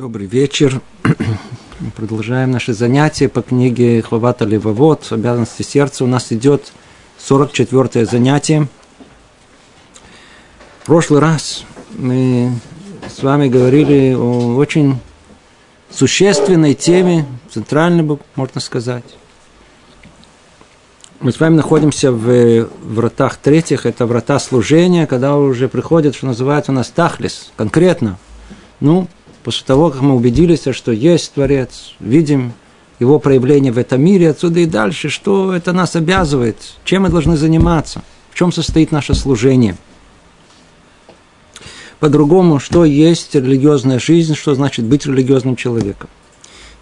Добрый вечер. Мы продолжаем наши занятия по книге Хвавата Левовод «Обязанности сердца». У нас идет 44 занятие. В прошлый раз мы с вами говорили о очень существенной теме, центральной, можно сказать. Мы с вами находимся в вратах третьих, это врата служения, когда уже приходит, что называется у нас тахлис, конкретно. Ну, после того, как мы убедились, что есть Творец, видим его проявление в этом мире, отсюда и дальше, что это нас обязывает, чем мы должны заниматься, в чем состоит наше служение. По-другому, что есть религиозная жизнь, что значит быть религиозным человеком.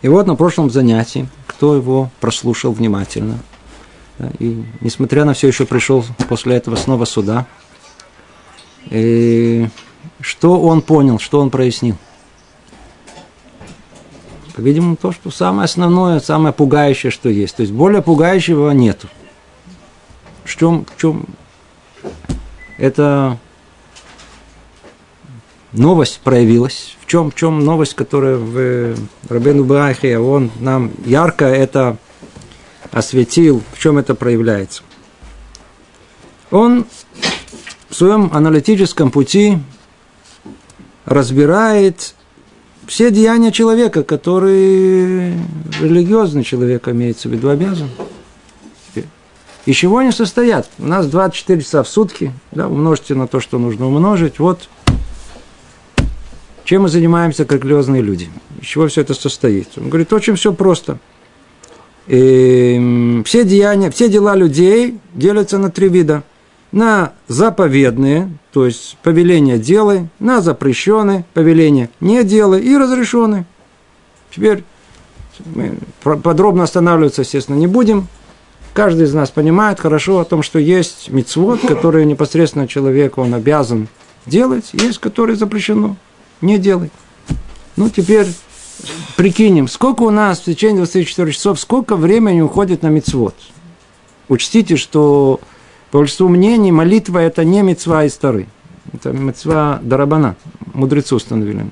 И вот на прошлом занятии, кто его прослушал внимательно, и несмотря на все еще пришел после этого снова сюда, и что он понял, что он прояснил – Видимо, то, что самое основное, самое пугающее, что есть. То есть более пугающего нету. В чем, в чем эта новость проявилась? В чем, в чем новость, которая в Рабену Бахе, он нам ярко это осветил, в чем это проявляется? Он в своем аналитическом пути разбирает все деяния человека, который религиозный человек, имеется в виду, обязан. Из чего они состоят? У нас 24 часа в сутки, да, умножьте на то, что нужно умножить. Вот чем мы занимаемся, как религиозные люди. Из чего все это состоит? Он говорит, очень все просто. И все деяния, все дела людей делятся на три вида – на заповедные, то есть повеление делай, на запрещенные, повеление не делай и разрешенные. Теперь мы подробно останавливаться, естественно, не будем. Каждый из нас понимает хорошо о том, что есть мицвод, который непосредственно человеку он обязан делать, есть, который запрещено не делать. Ну, теперь прикинем, сколько у нас в течение 24 часов, сколько времени уходит на мицвод. Учтите, что по большинству мнений, молитва – это не мецва из Тары. Это мецва Дарабана. Мудрецы установили.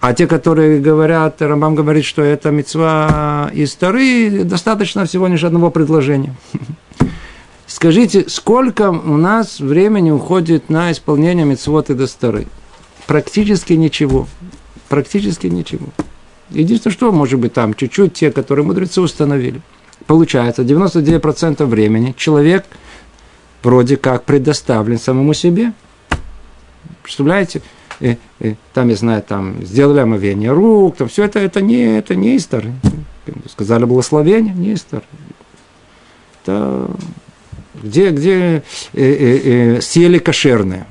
А те, которые говорят, Рамбам говорит, что это мецва из Тары, достаточно всего лишь одного предложения. Скажите, сколько у нас времени уходит на исполнение мецвод и достары? Практически ничего. Практически ничего. Единственное, что может быть там, чуть-чуть те, которые мудрецы установили – Получается, 99% времени человек вроде как предоставлен самому себе. Представляете? И, и, там, я знаю, там сделали омовение рук, там все это, это не, это не истор. Сказали благословение, не истор. Это где, где э, э, э, съели кошерное.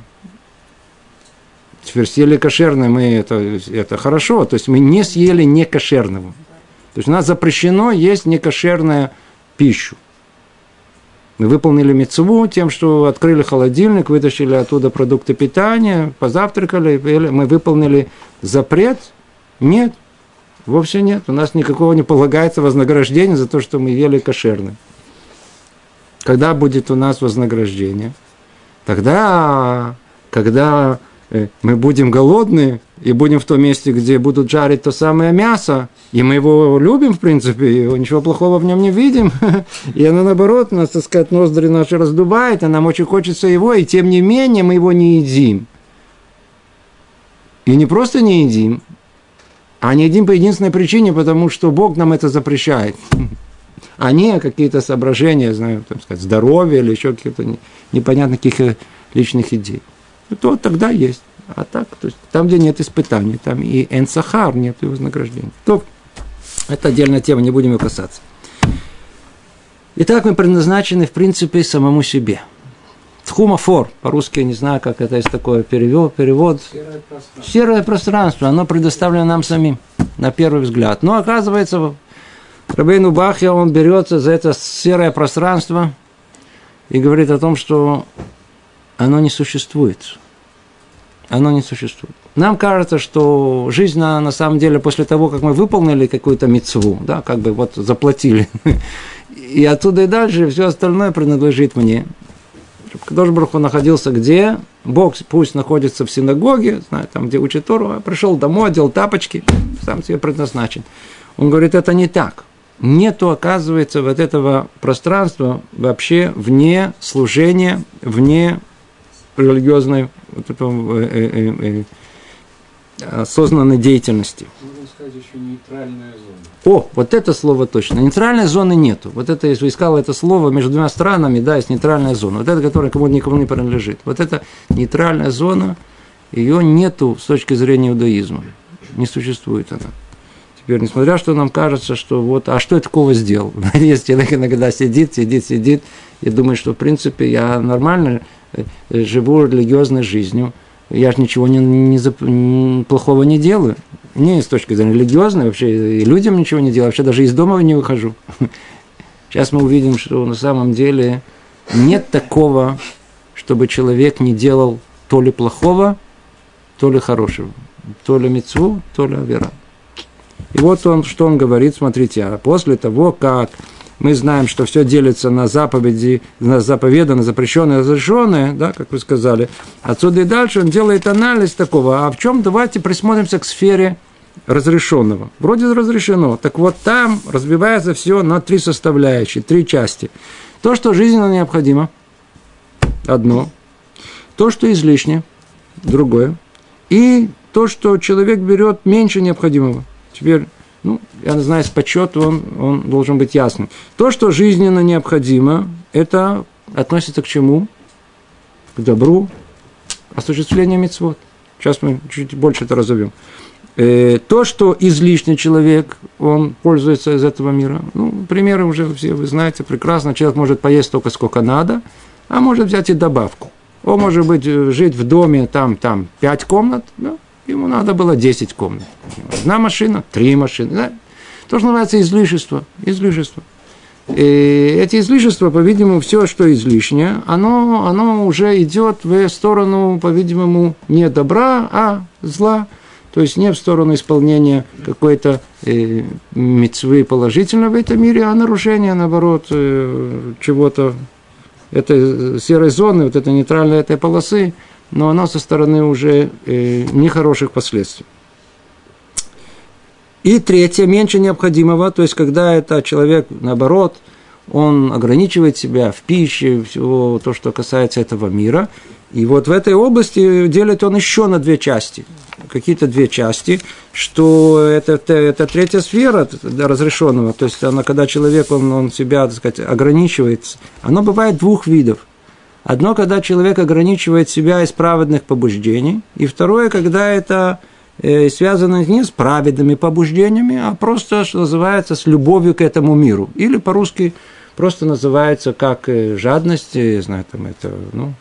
Теперь съели кошерное, мы это, это хорошо, то есть мы не съели не кошерного. То есть у нас запрещено есть некошерную пищу. Мы выполнили мецву тем, что открыли холодильник, вытащили оттуда продукты питания, позавтракали, мы выполнили запрет. Нет, вовсе нет. У нас никакого не полагается вознаграждения за то, что мы ели кошерно. Когда будет у нас вознаграждение? Тогда, когда э, мы будем голодны, и будем в том месте, где будут жарить то самое мясо, и мы его любим, в принципе, и ничего плохого в нем не видим, и оно, наоборот, нас, так сказать, ноздри наши раздувает, а нам очень хочется его, и тем не менее мы его не едим. И не просто не едим, а не едим по единственной причине, потому что Бог нам это запрещает. А не какие-то соображения, знаю, там сказать, здоровья или еще какие-то непонятных каких личных идей. То тогда есть. А так, то есть там, где нет испытаний, там и энсахар, нет и вознаграждения. То, это отдельная тема, не будем ее касаться. Итак, мы предназначены, в принципе, самому себе. Тхумафор, по-русски я не знаю, как это есть такое перевод. перевод. Серое пространство. Серое пространство, оно предоставлено нам самим, на первый взгляд. Но оказывается, Рабейну Бахья, он берется за это серое пространство и говорит о том, что оно не существует оно не существует. Нам кажется, что жизнь на, на самом деле после того, как мы выполнили какую-то мецву, да, как бы вот заплатили, и оттуда и дальше все остальное принадлежит мне. Кадош Баруху находился где? Бог пусть находится в синагоге, знаю, там, где учит Тору, а пришел домой, одел тапочки, сам себе предназначен. Он говорит, это не так. Нету, оказывается, вот этого пространства вообще вне служения, вне религиозной вот этого, э, э, э, э осознанной деятельности. Можно сказать, еще нейтральная зона. О, вот это слово точно. Нейтральной зоны нету. Вот это, если искал это слово между двумя странами, да, есть нейтральная зона. Вот это, которая кому-то никому не принадлежит. Вот это нейтральная зона, ее нету с точки зрения иудаизма. Не существует она. Теперь, несмотря что нам кажется, что вот, а что я такого сделал? Есть человек иногда сидит, сидит, сидит, и думает, что, в принципе, я нормально э, живу религиозной жизнью, я же ничего не, не, плохого не делаю. Не с точки зрения религиозной, вообще и людям ничего не делаю, вообще даже из дома не выхожу. Сейчас мы увидим, что на самом деле нет такого, чтобы человек не делал то ли плохого, то ли хорошего. То ли мецву, то ли авера. И вот он, что он говорит, смотрите, а после того, как мы знаем, что все делится на заповеди, на заповеданное, запрещенное, разрешенное, да, как вы сказали. Отсюда и дальше он делает анализ такого, а в чем давайте присмотримся к сфере разрешенного. Вроде разрешено. Так вот там разбивается все на три составляющие, три части. То, что жизненно необходимо, одно. То, что излишне, другое. И то, что человек берет меньше необходимого. Теперь ну, я знаю, с почету он, он должен быть ясным. То, что жизненно необходимо, это относится к чему? К добру, осуществлению мецвод. Сейчас мы чуть больше это разовьем. Э, то, что излишний человек, он пользуется из этого мира. Ну, примеры уже все вы знаете прекрасно. Человек может поесть только сколько надо, а может взять и добавку. Он может быть э, жить в доме, там, там, пять комнат, да, Ему надо было 10 комнат. Одна машина, три машины. Да? То, что называется излишество. Излишество. И эти излишества, по-видимому, все, что излишнее, оно, оно уже идет в сторону, по-видимому, не добра, а зла. То есть не в сторону исполнения какой-то э, мецвы положительно в этом мире, а нарушение, наоборот, э, чего-то этой серой зоны, вот этой нейтральной этой полосы, но оно со стороны уже э, нехороших последствий. И третье, меньше необходимого, то есть когда это человек, наоборот, он ограничивает себя в пище, всего то, что касается этого мира. И вот в этой области делит он еще на две части. Какие-то две части, что это, это, это третья сфера разрешенного. То есть она, когда человек, он, он себя, так сказать, ограничивает, оно бывает двух видов – Одно, когда человек ограничивает себя из праведных побуждений, и второе, когда это э, связано не с праведными побуждениями, а просто, что называется, с любовью к этому миру. Или по-русски просто называется как э, жадность, я знаю, там это, ну,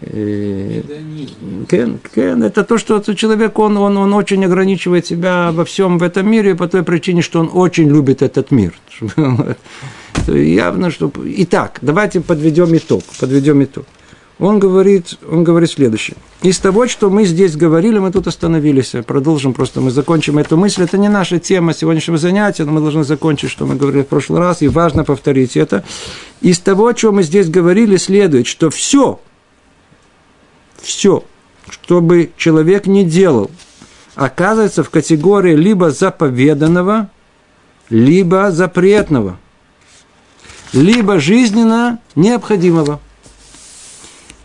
Кен, кен, это то, что человек, он, он, он очень ограничивает себя во всем в этом мире по той причине, что он очень любит этот мир. Явно, что... Итак, давайте подведем итог. Подведем итог. Он говорит, он говорит следующее. Из того, что мы здесь говорили, мы тут остановились. Продолжим просто, мы закончим эту мысль. Это не наша тема сегодняшнего занятия, но мы должны закончить, что мы говорили в прошлый раз, и важно повторить это. Из того, о чем мы здесь говорили, следует, что все, все, что бы человек не делал, оказывается в категории либо заповеданного, либо запретного, либо жизненно необходимого.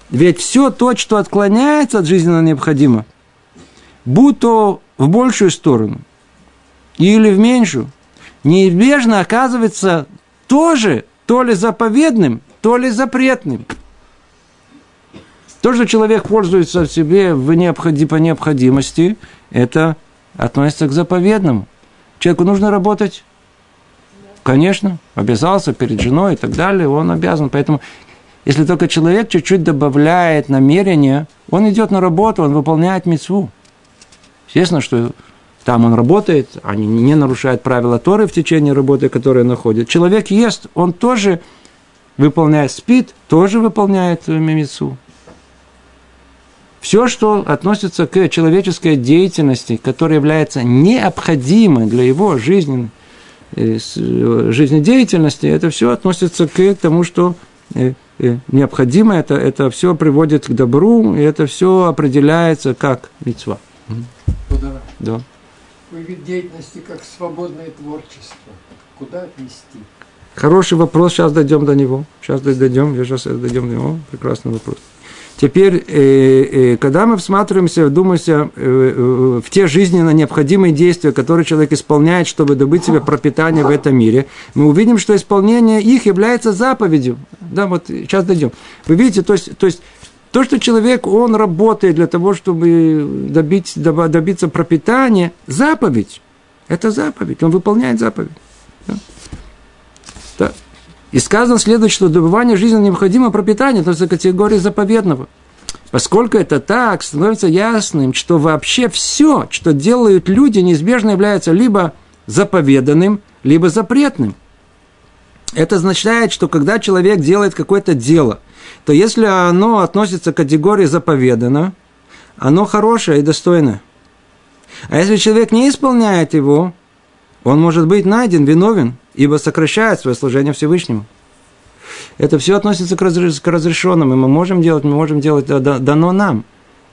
Ведь все то, что отклоняется от жизненно необходимого, будь то в большую сторону или в меньшую, неизбежно оказывается тоже то ли заповедным, то ли запретным – то, что человек пользуется в себе в необходи, по необходимости, это относится к заповедному. Человеку нужно работать. Конечно, обязался перед женой и так далее, он обязан. Поэтому, если только человек чуть-чуть добавляет намерение, он идет на работу, он выполняет мецву. Естественно, что там он работает, они не нарушают правила Торы в течение работы, которые находят. Человек ест, он тоже выполняет, спит, тоже выполняет мецву. Все, что относится к человеческой деятельности, которая является необходимой для его э, э, жизнедеятельности, это все относится к тому, что э, э, необходимо, это, это все приводит к добру, и это все определяется как мецва. Да. Вы вид деятельности как свободное творчество. Куда отнести? Хороший вопрос, сейчас дойдем до него. Сейчас дойдем, сейчас дойдем до него. Прекрасный вопрос. Теперь, э, э, когда мы всматриваемся, думаемся э, в те жизненно необходимые действия, которые человек исполняет, чтобы добыть себе пропитание в этом мире, мы увидим, что исполнение их является заповедью. Да, вот сейчас дойдем. Вы видите, то есть, то есть то, что человек, он работает для того, чтобы добить, добиться пропитания, заповедь. Это заповедь, он выполняет заповедь. Да? И сказано следует, что добывание жизни необходимо пропитание, то есть категория заповедного. Поскольку это так, становится ясным, что вообще все, что делают люди, неизбежно является либо заповеданным, либо запретным. Это означает, что когда человек делает какое-то дело, то если оно относится к категории заповедано, оно хорошее и достойное. А если человек не исполняет его, он может быть найден виновен, ибо сокращает свое служение Всевышнему. Это все относится к, разрешенным, и мы можем делать, мы можем делать, дано нам.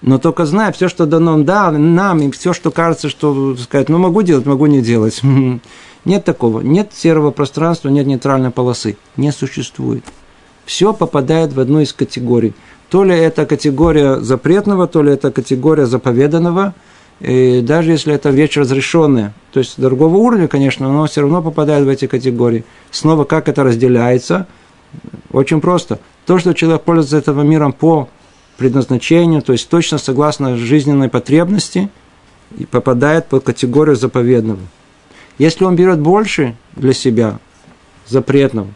Но только зная все, что дано нам, и все, что кажется, что сказать, ну могу делать, могу не делать. Нет такого. Нет серого пространства, нет нейтральной полосы. Не существует. Все попадает в одну из категорий. То ли это категория запретного, то ли это категория заповеданного – и даже если это вещь разрешенная, то есть другого уровня, конечно, но все равно попадает в эти категории. Снова как это разделяется? Очень просто. То, что человек пользуется этим миром по предназначению, то есть точно согласно жизненной потребности, и попадает под категорию заповедного. Если он берет больше для себя, запретного,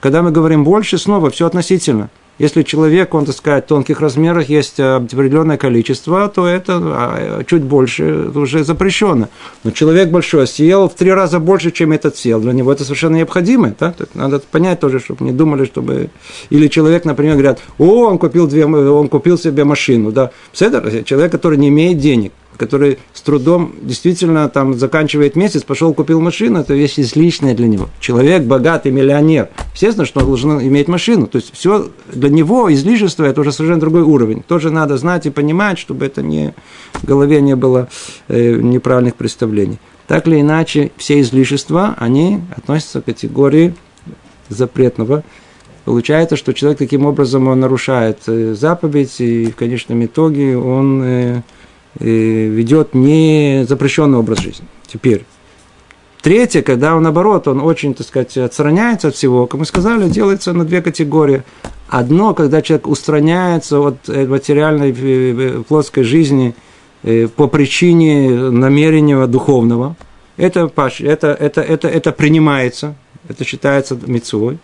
когда мы говорим больше, снова все относительно – если человек, он, так сказать, в тонких размерах есть определенное количество, то это а, чуть больше уже запрещено. Но человек большой съел в три раза больше, чем этот съел. Для него это совершенно необходимо. Да? Надо понять тоже, чтобы не думали, чтобы... Или человек, например, говорят, о, он купил, две, он купил себе машину. Да? Человек, который не имеет денег который с трудом действительно там заканчивает месяц, пошел купил машину, это вещь излишняя для него. Человек богатый, миллионер, естественно, что он должен иметь машину. То есть все для него излишество это уже совершенно другой уровень. Тоже надо знать и понимать, чтобы это не в голове не было э, неправильных представлений. Так или иначе, все излишества, они относятся к категории запретного. Получается, что человек таким образом он нарушает э, заповедь, и в конечном итоге он э, ведет не запрещенный образ жизни. Теперь, третье, когда он наоборот, он очень, так сказать, отстраняется от всего, как мы сказали, делается на две категории. Одно, когда человек устраняется от материальной э, плоской жизни э, по причине намерения духовного, это, это, это, это, это принимается, это считается мецвой.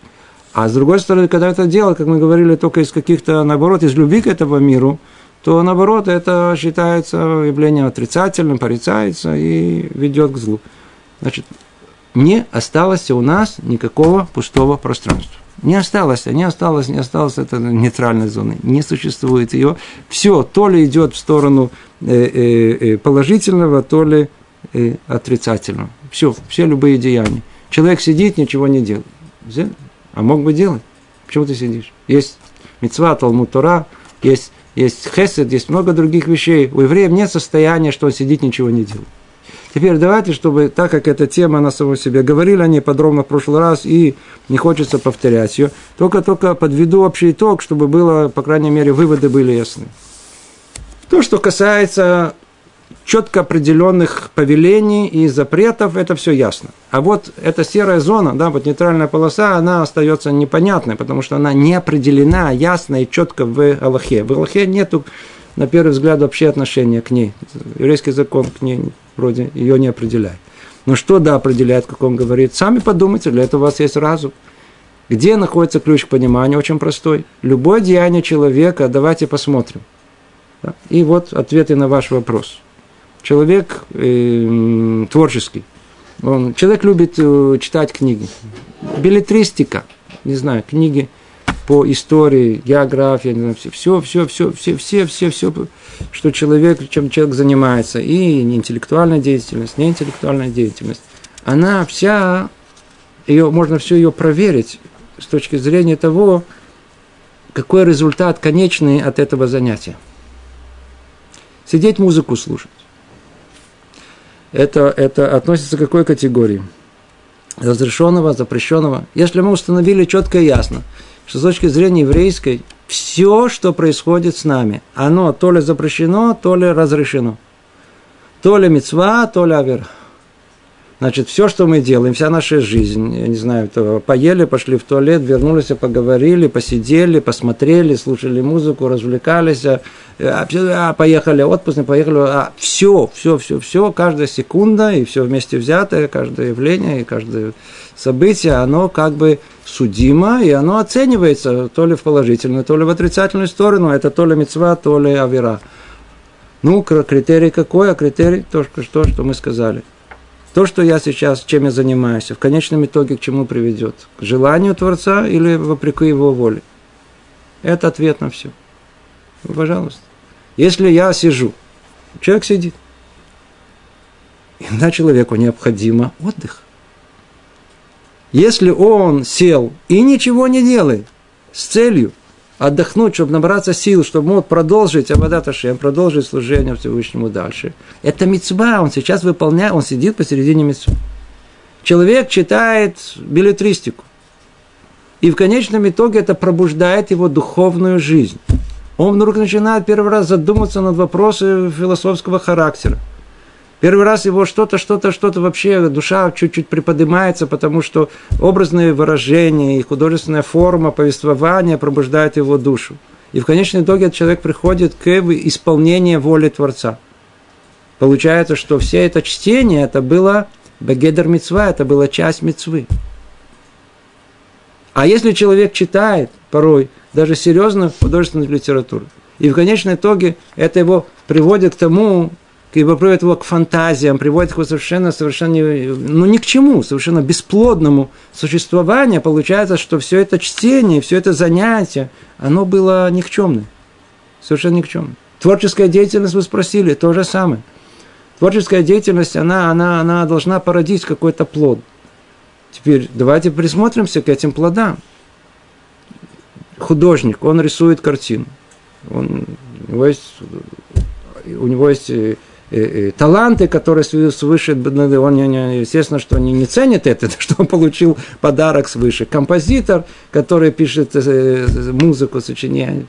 А с другой стороны, когда это делают, как мы говорили, только из каких-то, наоборот, из любви к этому миру – то наоборот это считается явлением отрицательным, порицается и ведет к злу. Значит, не осталось у нас никакого пустого пространства. Не осталось, не осталось, не осталось это нейтральной зоны. Не существует ее. Все то ли идет в сторону э, э, э, положительного, то ли отрицательного. Все, все любые деяния. Человек сидит, ничего не делает. А мог бы делать. Почему ты сидишь? Есть мецва, Талмуд Тора, есть есть хесед, есть много других вещей. У евреев нет состояния, что он сидит, ничего не делает. Теперь давайте, чтобы, так как эта тема на самом себе, говорили они подробно в прошлый раз, и не хочется повторять ее, только-только подведу общий итог, чтобы было, по крайней мере, выводы были ясны. То, что касается четко определенных повелений и запретов, это все ясно. А вот эта серая зона, да, вот нейтральная полоса, она остается непонятной, потому что она не определена ясно и четко в Аллахе. В Аллахе нету, на первый взгляд, вообще отношения к ней. Еврейский закон к ней вроде ее не определяет. Но что да определяет, как он говорит, сами подумайте, для этого у вас есть разум. Где находится ключ к пониманию? Очень простой. Любое деяние человека, давайте посмотрим. И вот ответы на ваш вопрос – человек э, творческий. Он, человек любит э, читать книги. Билетристика, не знаю, книги по истории, географии, не знаю, все, все, все, все, все, все, все, что человек, чем человек занимается, и интеллектуальная деятельность, неинтеллектуальная деятельность, она вся, ее, можно все ее проверить с точки зрения того, какой результат конечный от этого занятия. Сидеть музыку слушать. Это, это относится к какой категории? Разрешенного, запрещенного. Если мы установили четко и ясно, что с точки зрения еврейской, все, что происходит с нами, оно то ли запрещено, то ли разрешено. То ли мецва, то ли авера. Значит, все, что мы делаем, вся наша жизнь, я не знаю, то поели, пошли в туалет, вернулись, поговорили, посидели, посмотрели, слушали музыку, развлекались, а, а, поехали отпуск, поехали, а, все, все, все, все, каждая секунда и все вместе взятое, каждое явление и каждое событие, оно как бы судимо, и оно оценивается то ли в положительную, то ли в отрицательную сторону, это то ли мецва, то ли авера. Ну, критерий какой? А критерий то, что, что мы сказали – то, что я сейчас, чем я занимаюсь, в конечном итоге к чему приведет? К желанию Творца или вопреки его воле? Это ответ на все. Пожалуйста. Если я сижу, человек сидит, иногда человеку необходимо отдых. Если он сел и ничего не делает с целью отдохнуть, чтобы набраться сил, чтобы мог продолжить Абадат Ашем, продолжить служение Всевышнему дальше. Это мецва, он сейчас выполняет, он сидит посередине мецвы. Человек читает билетристику. И в конечном итоге это пробуждает его духовную жизнь. Он вдруг начинает первый раз задуматься над вопросами философского характера. Первый раз его что-то, что-то, что-то вообще, душа чуть-чуть приподнимается, потому что образные выражения и художественная форма повествования пробуждают его душу. И в конечном итоге человек приходит к исполнению воли Творца. Получается, что все это чтение, это было Бегедер Мицва, это была часть Мицвы. А если человек читает порой даже серьезную художественную литературу, и в конечном итоге это его приводит к тому, приводит его к фантазиям, приводит его совершенно, совершенно, ну ни к чему, совершенно бесплодному существованию, получается, что все это чтение, все это занятие, оно было никчемным, совершенно никчемным. Творческая деятельность, вы спросили, то же самое. Творческая деятельность, она, она, она должна породить какой-то плод. Теперь давайте присмотримся к этим плодам. Художник, он рисует картину. Он, у него есть, у него есть Э, таланты, которые свыше, ну, он, естественно, что они не ценят это, что он получил подарок свыше. Композитор, который пишет э, музыку, сочиняет,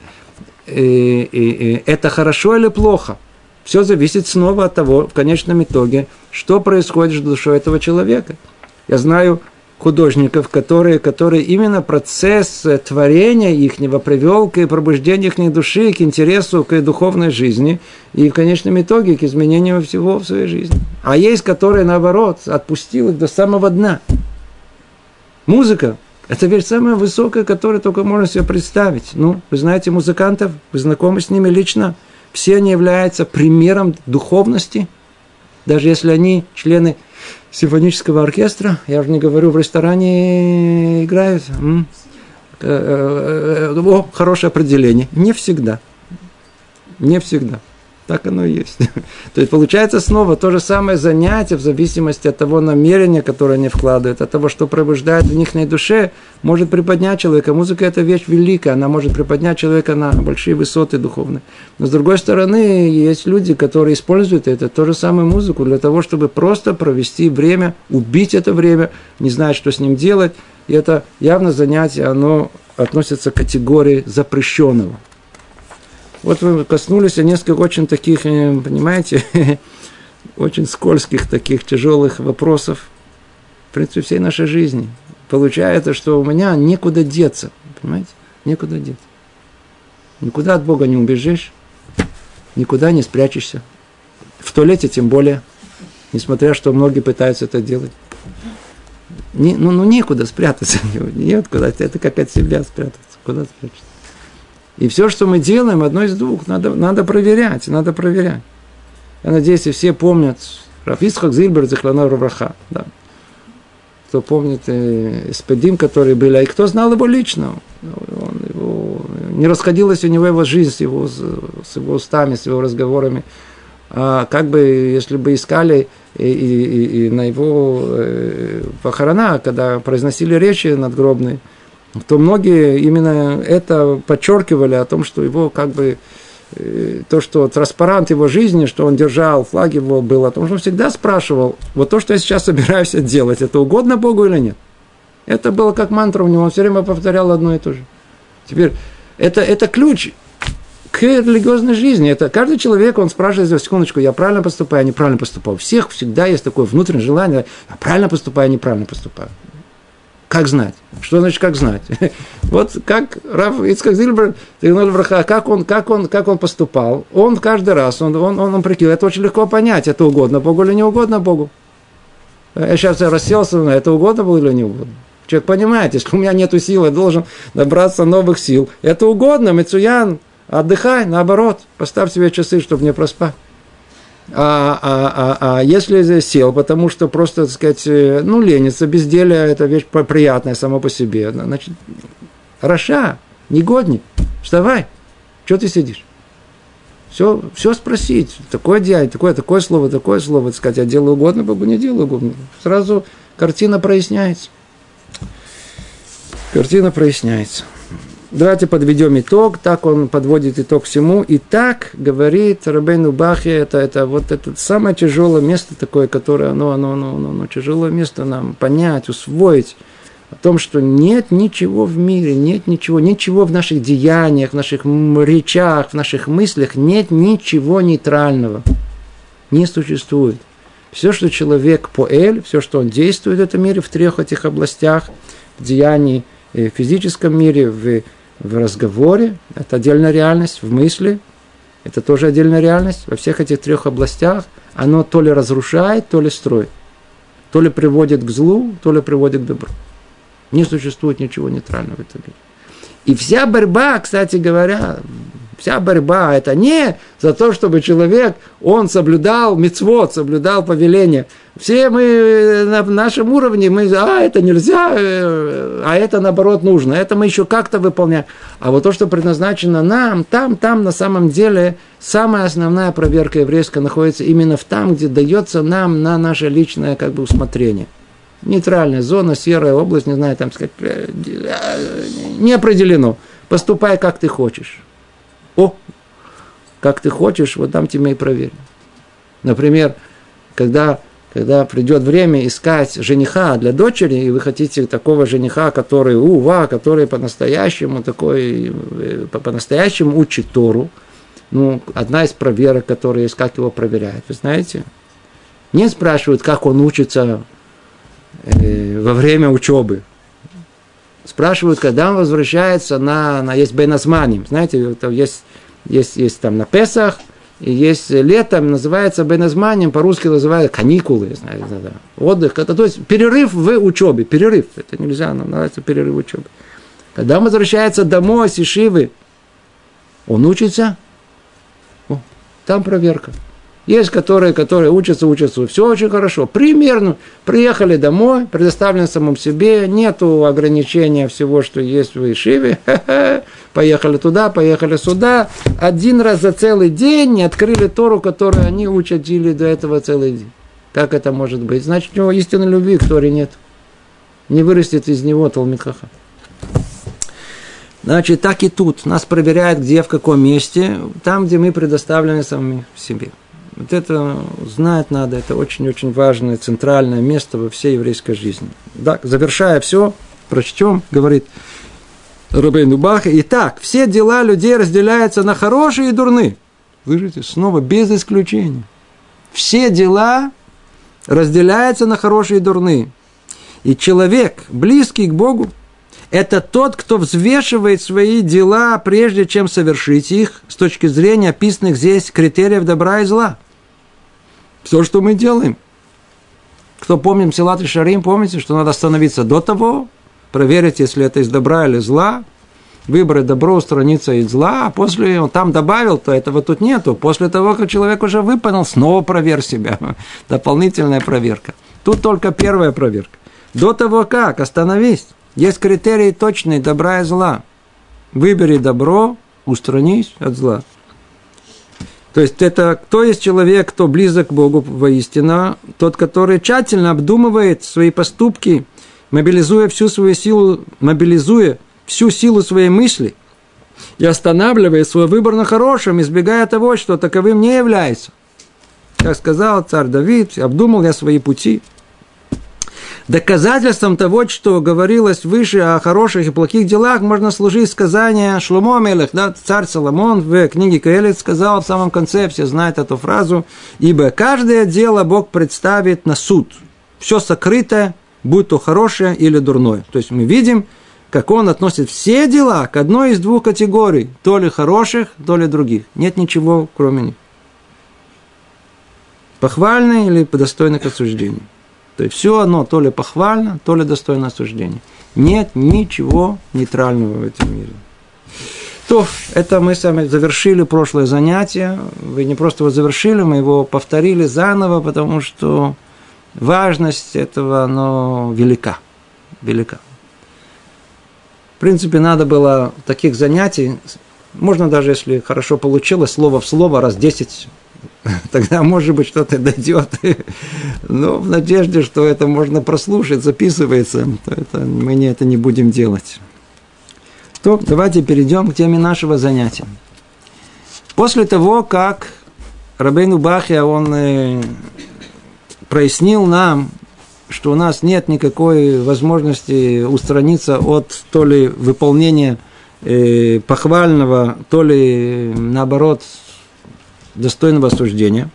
это хорошо или плохо? Все зависит снова от того, в конечном итоге, что происходит с душой этого человека. Я знаю художников, которые, которые именно процесс творения ихнего привел к пробуждению их души, к интересу, к духовной жизни и в конечном итоге к изменению всего в своей жизни. А есть, которые, наоборот, отпустил их до самого дна. Музыка – это вещь самая высокая, которую только можно себе представить. Ну, вы знаете музыкантов, вы знакомы с ними лично. Все они являются примером духовности, даже если они члены симфонического оркестра, я уже не говорю, в ресторане играют. Э, э, э, о, хорошее определение. Не всегда. Не всегда. Так оно и есть. То есть получается снова то же самое занятие в зависимости от того намерения, которое они вкладывают, от того, что пробуждает в них на душе, может приподнять человека. Музыка – это вещь великая, она может приподнять человека на большие высоты духовные. Но с другой стороны, есть люди, которые используют это, то же самое музыку, для того, чтобы просто провести время, убить это время, не знать, что с ним делать. И это явно занятие, оно относится к категории запрещенного. Вот вы коснулись нескольких очень таких, э, понимаете, очень скользких таких тяжелых вопросов, в принципе, всей нашей жизни. Получается, что у меня некуда деться, понимаете, некуда деться. Никуда от Бога не убежишь, никуда не спрячешься. В туалете тем более, несмотря что многие пытаются это делать. Не, ну, ну, некуда спрятаться, нет куда, это как от себя спрятаться, куда спрятаться. И все, что мы делаем, одно из двух, надо, надо проверять, надо проверять. Я надеюсь, все помнят Рафисхак Зильбер Захлана Равраха. Да. Кто помнит э, Эспедим, которые были, а и кто знал его лично. Он, его, не расходилась у него его жизнь с его, с его устами, с его разговорами. А как бы, если бы искали и, и, и, на его э, похорона, когда произносили речи надгробные, то многие именно это подчеркивали о том, что его как бы э, то, что транспарант его жизни, что он держал, флаг его был, о том, что он всегда спрашивал, вот то, что я сейчас собираюсь делать, это угодно Богу или нет? Это было как мантра у него, он все время повторял одно и то же. Теперь, это, это ключ к религиозной жизни. Это каждый человек, он спрашивает, секундочку, я правильно поступаю, неправильно поступаю. У всех всегда есть такое внутреннее желание, я правильно поступаю, неправильно поступаю. Как знать? Что значит как знать? вот как Раф Ицкак Зильбер, как он, как, он, как он поступал, он каждый раз, он, он, он, он прикинул, это очень легко понять, это угодно Богу или не угодно Богу. Я сейчас расселся, это угодно Богу или не угодно. Человек понимает, если у меня нет сил, я должен набраться новых сил. Это угодно, Мецуян, отдыхай, наоборот, поставь себе часы, чтобы не проспать. А, а, а, а если сел, потому что просто, так сказать, э, ну, ленится, безделие – это вещь приятная само по себе, значит, Раша, негодник, вставай, что ты сидишь? Все, все спросить, такое делать, такое, такое слово, такое слово, так сказать, я делаю угодно, Богу не делаю угодно. Сразу картина проясняется. Картина проясняется. Давайте подведем итог. Так он подводит итог всему. И так говорит Рабейну Бахе, это, это вот это самое тяжелое место такое, которое, оно, оно, оно, оно, оно тяжелое место нам понять, усвоить о том, что нет ничего в мире, нет ничего, ничего в наших деяниях, в наших речах, в наших мыслях, нет ничего нейтрального. Не существует. Все, что человек поэль, все, что он действует в этом мире, в трех этих областях, в деянии, в физическом мире, в в разговоре, это отдельная реальность, в мысли, это тоже отдельная реальность. Во всех этих трех областях оно то ли разрушает, то ли строит. То ли приводит к злу, то ли приводит к добру. Не существует ничего нейтрального в этом мире. И вся борьба, кстати говоря, Вся борьба – это не за то, чтобы человек, он соблюдал мицвод, соблюдал повеление. Все мы на нашем уровне, мы, а, это нельзя, э, а это, наоборот, нужно. Это мы еще как-то выполняем. А вот то, что предназначено нам, там, там, на самом деле, самая основная проверка еврейская находится именно в там, где дается нам на наше личное как бы усмотрение нейтральная зона, серая область, не знаю, там сказать, э, не определено. Поступай, как ты хочешь. О, как ты хочешь, вот там тебе и проверим. Например, когда, когда придет время искать жениха для дочери, и вы хотите такого жениха, который ува, который по-настоящему такой, э, по-настоящему учит Тору, ну, одна из проверок, которые есть, как его проверяют, вы знаете? Не спрашивают, как он учится э, во время учебы. Спрашивают, когда он возвращается на, на есть Беназманим. Знаете, есть, есть, есть там на Песах, и есть летом, называется Беназманим, по-русски называют каникулы, знаете, да, отдых. Это, то есть перерыв в учебе, перерыв. Это нельзя, нам называется перерыв в учебе. Когда он возвращается домой с Ишивы, он учится, о, там проверка. Есть которые, которые учатся, учатся, все очень хорошо. Примерно приехали домой, предоставлены самому себе, нету ограничения всего, что есть в Ишиве. Поехали туда, поехали сюда. Один раз за целый день не открыли Тору, которую они учили до этого целый день. Как это может быть? Значит, у него истинной любви к Торе нет. Не вырастет из него Талмикаха. Значит, так и тут. Нас проверяют, где, в каком месте. Там, где мы предоставлены сами себе. Вот это знать надо, это очень-очень важное, центральное место во всей еврейской жизни. Так, завершая все, прочтем, говорит Рубейн Баха. Итак, все дела людей разделяются на хорошие и дурные. Слышите, снова без исключения. Все дела разделяются на хорошие и дурные. И человек, близкий к Богу, это тот, кто взвешивает свои дела, прежде чем совершить их, с точки зрения описанных здесь критериев добра и зла. Все, что мы делаем. Кто помнит Силат и Шарим, помните, что надо остановиться до того, проверить, если это из добра или зла, выбрать добро, устраниться из зла, а после он там добавил, то этого тут нету. После того, как человек уже выполнил, снова проверь себя. Дополнительная проверка. Тут только первая проверка. До того как, остановись. Есть критерии точные добра и зла. Выбери добро, устранись от зла. То есть это кто есть человек, кто близок к Богу воистину, тот, который тщательно обдумывает свои поступки мобилизуя всю свою силу, мобилизуя всю силу своей мысли и останавливая свой выбор на хорошем, избегая того, что таковым не является. Как сказал царь Давид, обдумал я свои пути. Доказательством того, что говорилось выше о хороших и плохих делах, можно служить сказание Шломо Мелех, да, царь Соломон в книге Каэлит сказал в самом конце, все знают эту фразу, «Ибо каждое дело Бог представит на суд, все сокрытое, будь то хорошее или дурное». То есть мы видим, как он относит все дела к одной из двух категорий, то ли хороших, то ли других. Нет ничего, кроме них. Похвальное или достойно к осуждению. То есть все одно то ли похвально, то ли достойно осуждения. Нет ничего нейтрального в этом мире. То, это мы с вами завершили прошлое занятие. Вы не просто его завершили, мы его повторили заново, потому что важность этого, оно велика. Велика принципе, надо было таких занятий, можно даже, если хорошо получилось, слово в слово раз десять, тогда, может быть, что-то дойдет. Но в надежде, что это можно прослушать, записывается, то это, мы не, это не будем делать. То давайте перейдем к теме нашего занятия. После того, как Рабейну Бахия, он э, прояснил нам что у нас нет никакой возможности устраниться от то ли выполнения э, похвального, то ли наоборот достойного осуждения.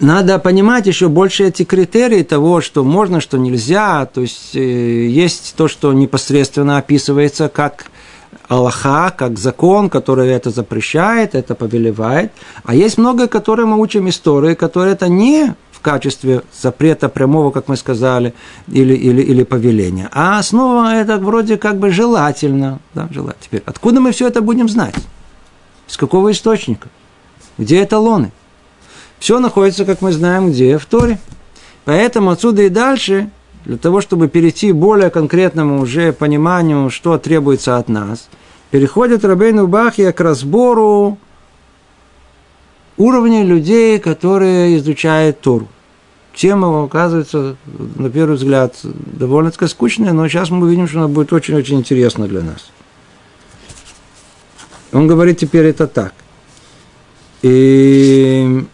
Надо понимать еще больше эти критерии того, что можно, что нельзя. То есть э, есть то, что непосредственно описывается как Аллаха, как закон, который это запрещает, это повелевает. А есть многое, которое мы учим истории, которые это не качестве запрета прямого, как мы сказали, или, или, или повеления. А основа это вроде как бы желательно. Да, желательно. Теперь, откуда мы все это будем знать? С какого источника? Где эталоны? Все находится, как мы знаем, где? В Торе. Поэтому отсюда и дальше, для того, чтобы перейти к более конкретному уже пониманию, что требуется от нас, переходит Рабейну Бахия к разбору уровня людей, которые изучают Тору. Тема, оказывается, на первый взгляд, довольно-таки скучная, но сейчас мы увидим, что она будет очень-очень интересна для нас. Он говорит теперь это так. И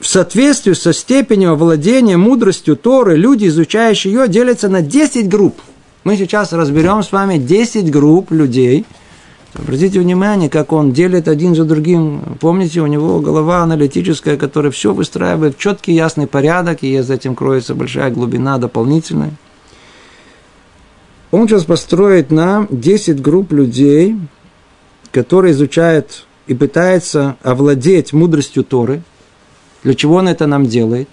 в соответствии со степенью овладения мудростью Торы, люди, изучающие ее, делятся на 10 групп. Мы сейчас разберем с вами 10 групп людей – Обратите внимание, как он делит один за другим. Помните, у него голова аналитическая, которая все выстраивает в четкий, ясный порядок, и за этим кроется большая глубина дополнительная. Он сейчас построит нам 10 групп людей, которые изучают и пытаются овладеть мудростью Торы. Для чего он это нам делает?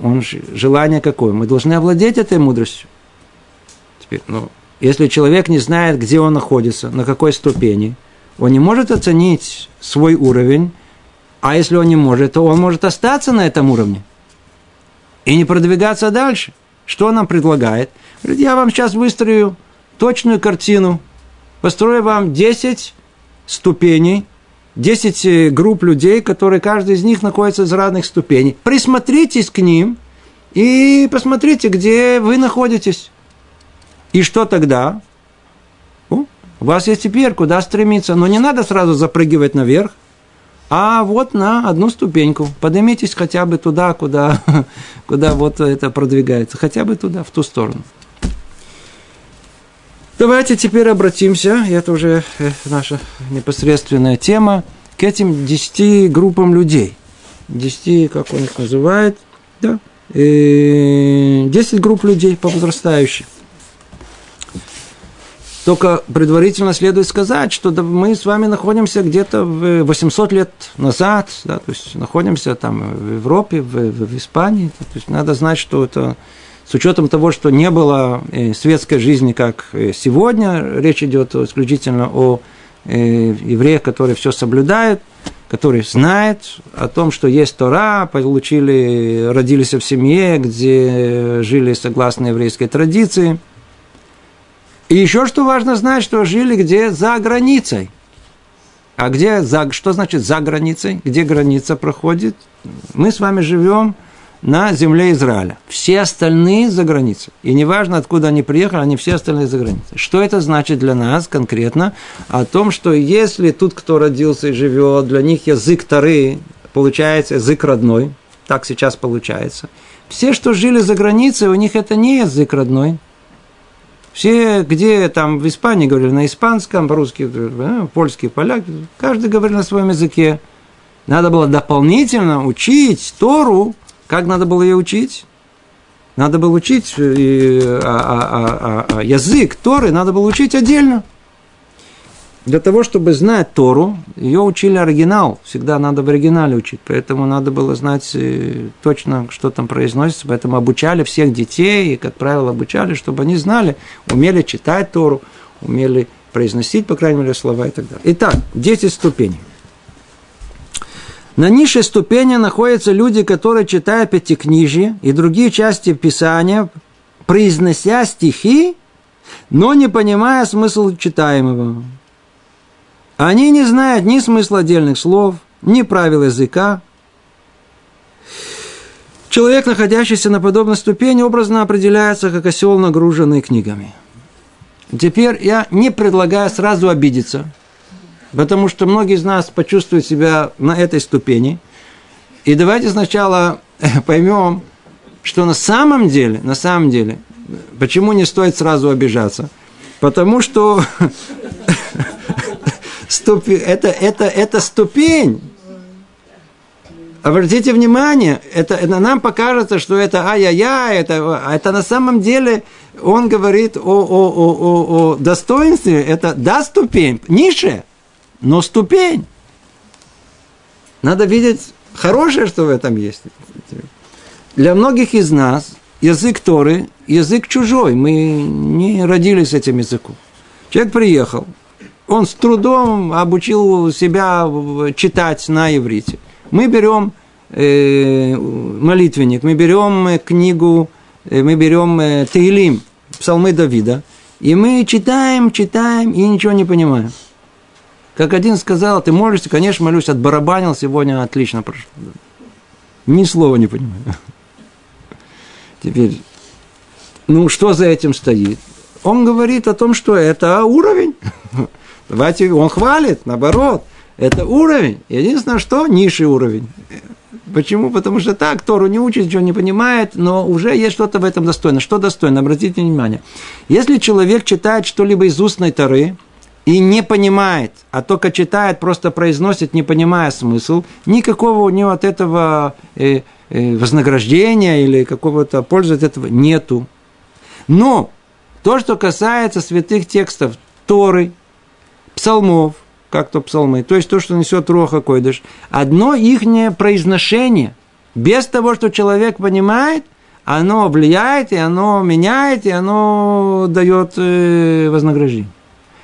Он желание какое? Мы должны овладеть этой мудростью. Теперь, ну, если человек не знает, где он находится, на какой ступени, он не может оценить свой уровень, а если он не может, то он может остаться на этом уровне и не продвигаться дальше. Что он нам предлагает? Говорит, я вам сейчас выстрою точную картину, построю вам 10 ступеней, 10 э, групп людей, которые каждый из них находится из разных ступеней. Присмотритесь к ним и посмотрите, где вы находитесь. И что тогда? у вас есть теперь куда стремиться. Но не надо сразу запрыгивать наверх, а вот на одну ступеньку. Поднимитесь хотя бы туда, куда, куда вот это продвигается. Хотя бы туда, в ту сторону. Давайте теперь обратимся, и это уже э, наша непосредственная тема, к этим десяти группам людей. Десяти, как он их называет, да, э, десять групп людей по возрастающим. Только предварительно следует сказать, что мы с вами находимся где-то 800 лет назад, да, то есть находимся там в Европе, в, в Испании. То есть надо знать, что это с учетом того, что не было э, светской жизни, как э, сегодня, речь идет исключительно о э, евреях, которые все соблюдают, которые знают о том, что есть Тора, получили, родились в семье, где жили согласно еврейской традиции – и еще что важно знать, что жили где за границей. А где, за, что значит за границей? Где граница проходит? Мы с вами живем на земле Израиля. Все остальные за границей. И неважно, откуда они приехали, они все остальные за границей. Что это значит для нас конкретно? О том, что если тут кто родился и живет, для них язык Тары получается язык родной. Так сейчас получается. Все, что жили за границей, у них это не язык родной. Все, где там в Испании говорили на испанском, по-русски, э, польский, поляк, каждый говорил на своем языке. Надо было дополнительно учить Тору. Как надо было ее учить? Надо было учить и, а, а, а, а, язык Торы, надо было учить отдельно. Для того, чтобы знать Тору, ее учили оригинал. Всегда надо в оригинале учить. Поэтому надо было знать э, точно, что там произносится. Поэтому обучали всех детей, и, как правило, обучали, чтобы они знали, умели читать Тору, умели произносить, по крайней мере, слова и так далее. Итак, 10 ступеней. На низшей ступени находятся люди, которые читают пятикнижие и другие части Писания, произнося стихи, но не понимая смысл читаемого. Они не знают ни смысла отдельных слов, ни правил языка. Человек, находящийся на подобной ступени, образно определяется как осел, нагруженный книгами. Теперь я не предлагаю сразу обидеться, потому что многие из нас почувствуют себя на этой ступени. И давайте сначала поймем, что на самом деле, на самом деле, почему не стоит сразу обижаться? Потому что это, это, это ступень. Обратите внимание, это, это нам покажется, что это ай-яй-яй, это, это на самом деле он говорит о, о, о, о, о достоинстве, это да ступень, ниже, но ступень. Надо видеть хорошее, что в этом есть. Для многих из нас язык Торы – язык чужой. Мы не родились этим языком. Человек приехал, он с трудом обучил себя читать на иврите. Мы берем э, молитвенник, мы берем э, книгу, э, мы берем э, Таилим, псалмы Давида, и мы читаем, читаем и ничего не понимаем. Как один сказал, ты молишься, конечно, молюсь, отбарабанил сегодня, отлично прошло. Ни слова не понимаю. Теперь, ну, что за этим стоит? Он говорит о том, что это уровень. Давайте, он хвалит, наоборот. Это уровень. Единственное, что низший уровень. Почему? Потому что так, Тору не учит, ничего не понимает, но уже есть что-то в этом достойно. Что достойно? Обратите внимание. Если человек читает что-либо из устной Торы и не понимает, а только читает, просто произносит, не понимая смысл, никакого у него от этого э, э, вознаграждения или какого-то пользы от этого нету. Но то, что касается святых текстов Торы, псалмов, как то псалмы, то есть то, что несет Роха Койдыш, одно их произношение, без того, что человек понимает, оно влияет, и оно меняет, и оно дает э, вознаграждение.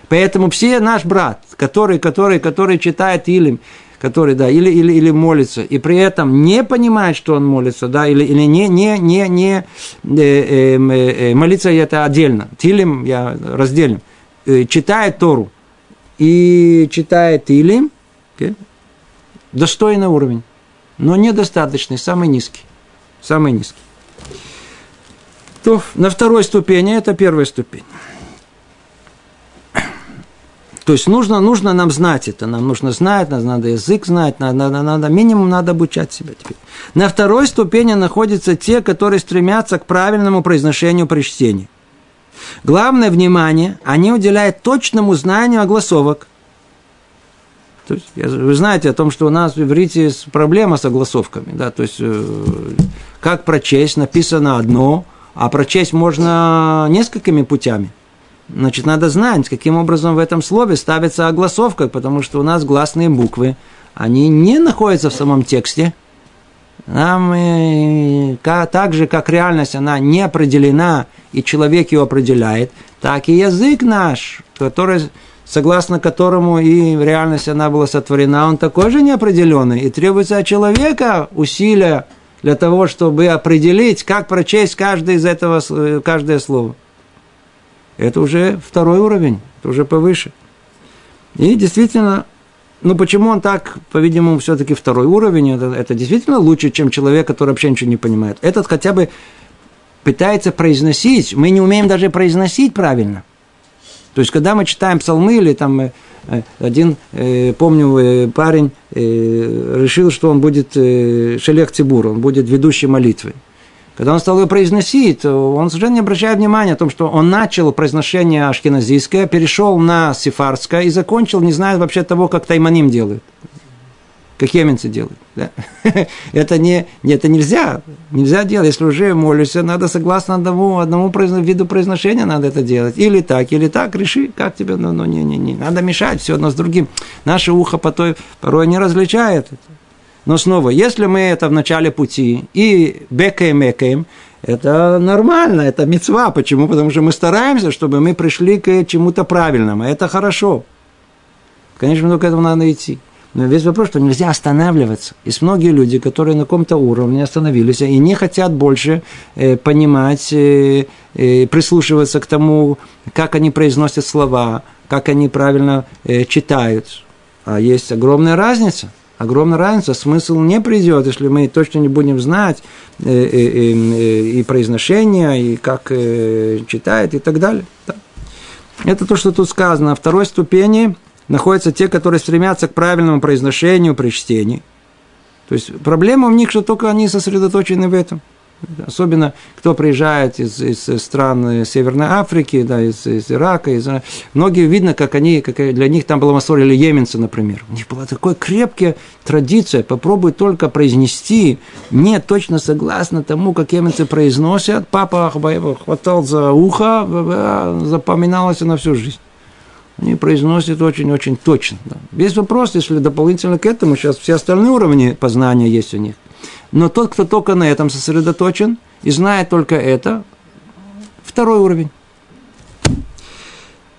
Поэтому все наш брат, который, который, который читает Илим, который, да, или, или, или молится, и при этом не понимает, что он молится, да, или, или не, не, не, не э, э, э, молиться это отдельно, Тилим я разделим, э, читает Тору, и читает Илим, okay, достойный уровень, но недостаточный, самый низкий. Самый низкий. То на второй ступени, это первая ступень. То есть нужно, нужно нам знать это, нам нужно знать, нам надо язык знать, надо, надо, надо, минимум надо обучать себя теперь. На второй ступени находятся те, которые стремятся к правильному произношению при чтении. Главное внимание они уделяют точному знанию огласовок. То есть, вы знаете о том, что у нас в иврите проблема с огласовками. Да? То есть, э, как прочесть, написано одно, а прочесть можно несколькими путями. Значит, надо знать, каким образом в этом слове ставится огласовка, потому что у нас гласные буквы, они не находятся в самом тексте – нам э, так же, как реальность, она не определена, и человек ее определяет, так и язык наш, который, согласно которому и реальность она была сотворена, он такой же неопределенный. И требуется от человека усилия для того, чтобы определить, как прочесть каждое из этого, э, каждое слово. Это уже второй уровень, это уже повыше. И действительно, ну, почему он так, по-видимому, все-таки второй уровень? Это, это действительно лучше, чем человек, который вообще ничего не понимает. Этот хотя бы пытается произносить. Мы не умеем даже произносить правильно. То есть, когда мы читаем псалмы или там э, э, один, э, помню, парень решил, что он будет шелех Тибур, он будет ведущий молитвы. Когда он стал ее произносить, он совершенно не обращает внимания о том, что он начал произношение ашкеназийское, перешел на сифарское и закончил, не зная вообще того, как тайманим делают. Как йеменцы делают. Да? это, не, это нельзя. Нельзя делать. Если уже молишься, надо согласно одному, одному виду произношения надо это делать. Или так, или так. Реши, как тебе. Ну, ну не, не, не. Надо мешать все одно с другим. Наше ухо порой, порой не различает это. Но снова, если мы это в начале пути и бекаем, мекаем, это нормально, это мецва. Почему? Потому что мы стараемся, чтобы мы пришли к чему-то правильному. Это хорошо. Конечно, только к этому надо идти. Но весь вопрос, что нельзя останавливаться. Есть многие люди, которые на каком-то уровне остановились и не хотят больше э, понимать, э, э, прислушиваться к тому, как они произносят слова, как они правильно э, читают. А есть огромная разница – огромная разница, смысл не придет, если мы точно не будем знать э, э, э, и произношение, и как читает, и так далее. Это то, что тут сказано. На второй ступени находятся те, которые стремятся к правильному произношению при чтении. То есть проблема у них, что только они сосредоточены в этом – Особенно, кто приезжает из, из стран Северной Африки, да, из, из Ирака. Из... Многие видно, как они, как для них там было Масор или Йеменцы, например. У них была такая крепкая традиция. Попробуй только произнести. Не точно согласно тому, как йеменцы произносят. Папа хватал за ухо, запоминалось на всю жизнь. Они произносят очень-очень точно. Да. Весь вопрос, если дополнительно к этому, сейчас все остальные уровни познания есть у них. Но тот, кто только на этом сосредоточен и знает только это, второй уровень.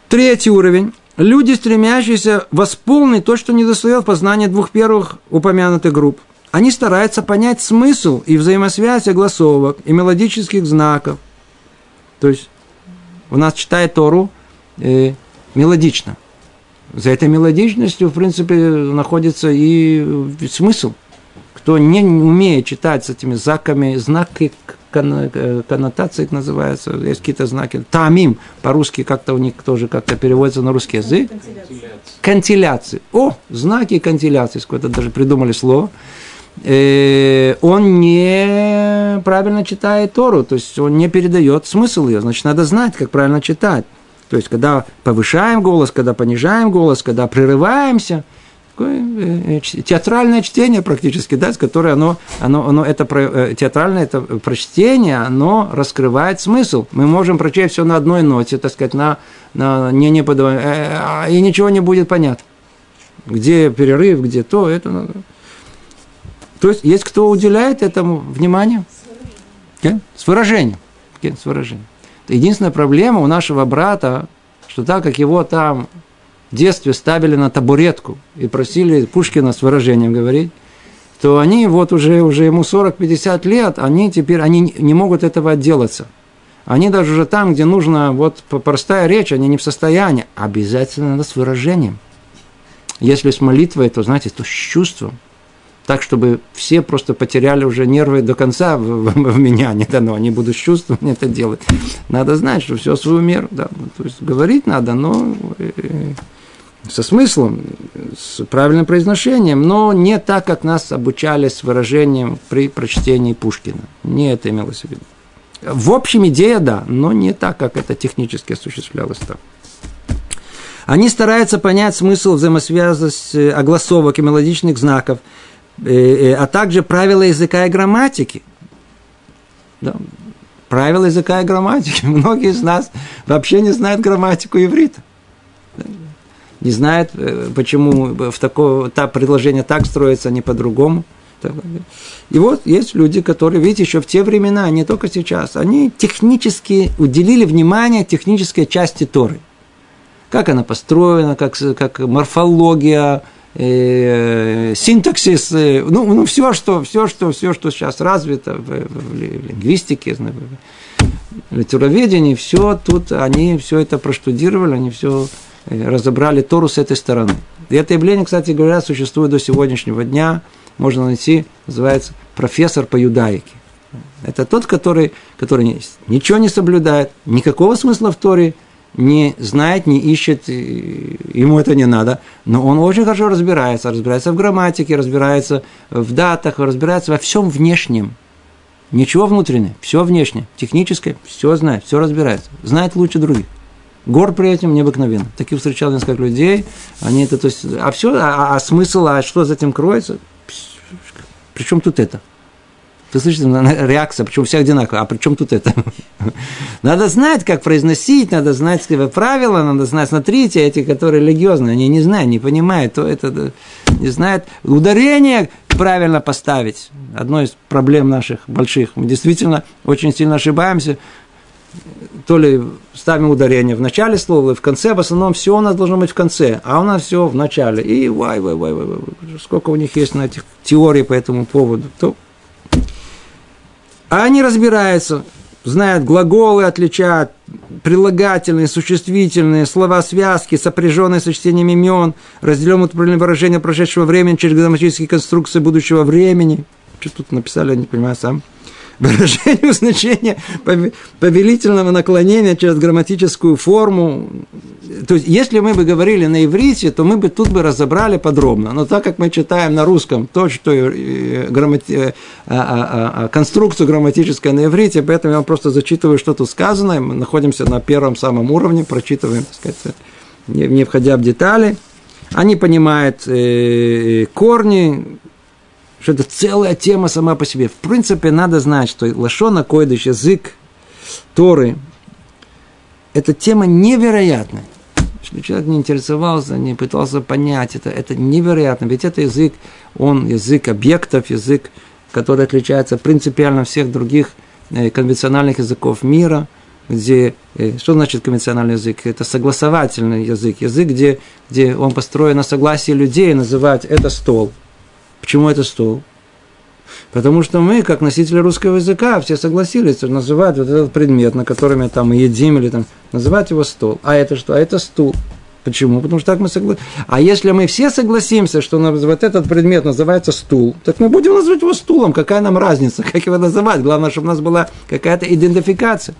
Третий уровень. Люди, стремящиеся восполнить то, что не достает в познании двух первых упомянутых групп. Они стараются понять смысл и взаимосвязь огласовок и мелодических знаков. То есть у нас читает Тору э, мелодично. За этой мелодичностью, в принципе, находится и смысл – кто не умеет читать с этими знаками, знаки коннотации их называются, есть какие-то знаки. Тамим, по-русски как-то у них тоже как-то переводится на русский язык. Кантиляции. О, знаки кантиляции, сколько даже придумали слово. Э, он не правильно читает Тору, то есть он не передает смысл ее, значит, надо знать, как правильно читать. То есть, когда повышаем голос, когда понижаем голос, когда прерываемся – такое э, театральное чтение практически, да, которое оно, оно, оно это э, театральное это прочтение, оно раскрывает смысл. Мы можем прочесть все на одной ноте, так сказать, на, на не, не подавай, э, и ничего не будет понятно. Где перерыв, где то, это надо. То есть есть кто уделяет этому внимание? С выражением. С выражением. Единственная проблема у нашего брата, что так как его там детстве ставили на табуретку и просили Пушкина с выражением говорить, то они вот уже, уже ему 40-50 лет, они теперь они не могут этого отделаться. Они даже уже там, где нужно вот простая речь, они не в состоянии. Обязательно надо с выражением. Если с молитвой, то, знаете, то с чувством. Так, чтобы все просто потеряли уже нервы до конца в, в, в меня не дано. Они будут с чувством это делать. Надо знать, что все свою меру. Да. То есть говорить надо, но э, со смыслом, с правильным произношением, но не так, как нас обучали с выражением при прочтении Пушкина. Не это имелось в виду. В общем, идея да, но не так, как это технически осуществлялось там. Они стараются понять смысл взаимосвязанности э, огласовок и мелодичных знаков, э, э, а также правила языка и грамматики. Да. Правила языка и грамматики. Многие из нас вообще не знают грамматику иврита не знает, э, почему в такое, та предложение так строится, а не по-другому. И вот есть люди, которые, видите, еще в те времена, не только сейчас, они технически уделили внимание технической части Торы. Как она построена, как, как морфология, э, синтаксис, э, ну, ну все, что, все, что, все, что сейчас развито в, в, в лингвистике, в литературоведении, все тут, они все это проштудировали, они все разобрали Тору с этой стороны. И это явление, кстати говоря, существует до сегодняшнего дня. Можно найти, называется профессор по юдаике. Это тот, который, который ничего не соблюдает, никакого смысла в Торе не знает, не ищет, ему это не надо, но он очень хорошо разбирается, разбирается в грамматике, разбирается в датах, разбирается во всем внешнем. Ничего внутреннего, все внешнее, техническое, все знает, все разбирается, знает лучше других. Гор при этом необыкновенно. Таких встречал несколько людей, они это, то есть, а все, а, а смысл, а что за этим кроется? Причем тут это? Вы слышите, реакция, почему все одинаковые, а при чем тут это? надо знать, как произносить, надо знать правила, надо знать, смотрите, эти, которые религиозные, они не знают, не понимают, то это, не знают, ударение правильно поставить. Одно из проблем наших больших. Мы действительно очень сильно ошибаемся, то ли ставим ударение в начале слова, и в конце, в основном все у нас должно быть в конце, а у нас все в начале. И вай, вай, вай, вай, вай. сколько у них есть на этих теорий по этому поводу. То а они разбираются, знают глаголы, отличают прилагательные, существительные, слова связки, сопряженные с чтением имен, разделенные правильное выражение прошедшего времени через грамматические конструкции будущего времени. Что тут написали, я не понимаю сам выражению значения повелительного наклонения через грамматическую форму. То есть, если мы бы говорили на иврите, то мы бы тут бы разобрали подробно. Но так как мы читаем на русском то, что э, граммати... Э, а, а, а, конструкцию грамматическую на иврите, поэтому я вам просто зачитываю, что тут сказано. Мы находимся на первом самом уровне, прочитываем, так сказать, не входя в детали. Они понимают э, корни, что это целая тема сама по себе. В принципе, надо знать, что Лашона Койдыш, язык Торы, это тема невероятная. Если человек не интересовался, не пытался понять это, это невероятно. Ведь это язык, он язык объектов, язык, который отличается принципиально всех других э, конвенциональных языков мира, где, э, что значит конвенциональный язык? Это согласовательный язык, язык, где, где он построен на согласии людей, называть это стол – Почему это стол? Потому что мы, как носители русского языка, все согласились называть вот этот предмет, на котором мы там едим или там, называть его стол. А это что? А это стул. Почему? Потому что так мы согласимся. А если мы все согласимся, что вот этот предмет называется стул, так мы будем называть его стулом. Какая нам разница, как его называть? Главное, чтобы у нас была какая-то идентификация.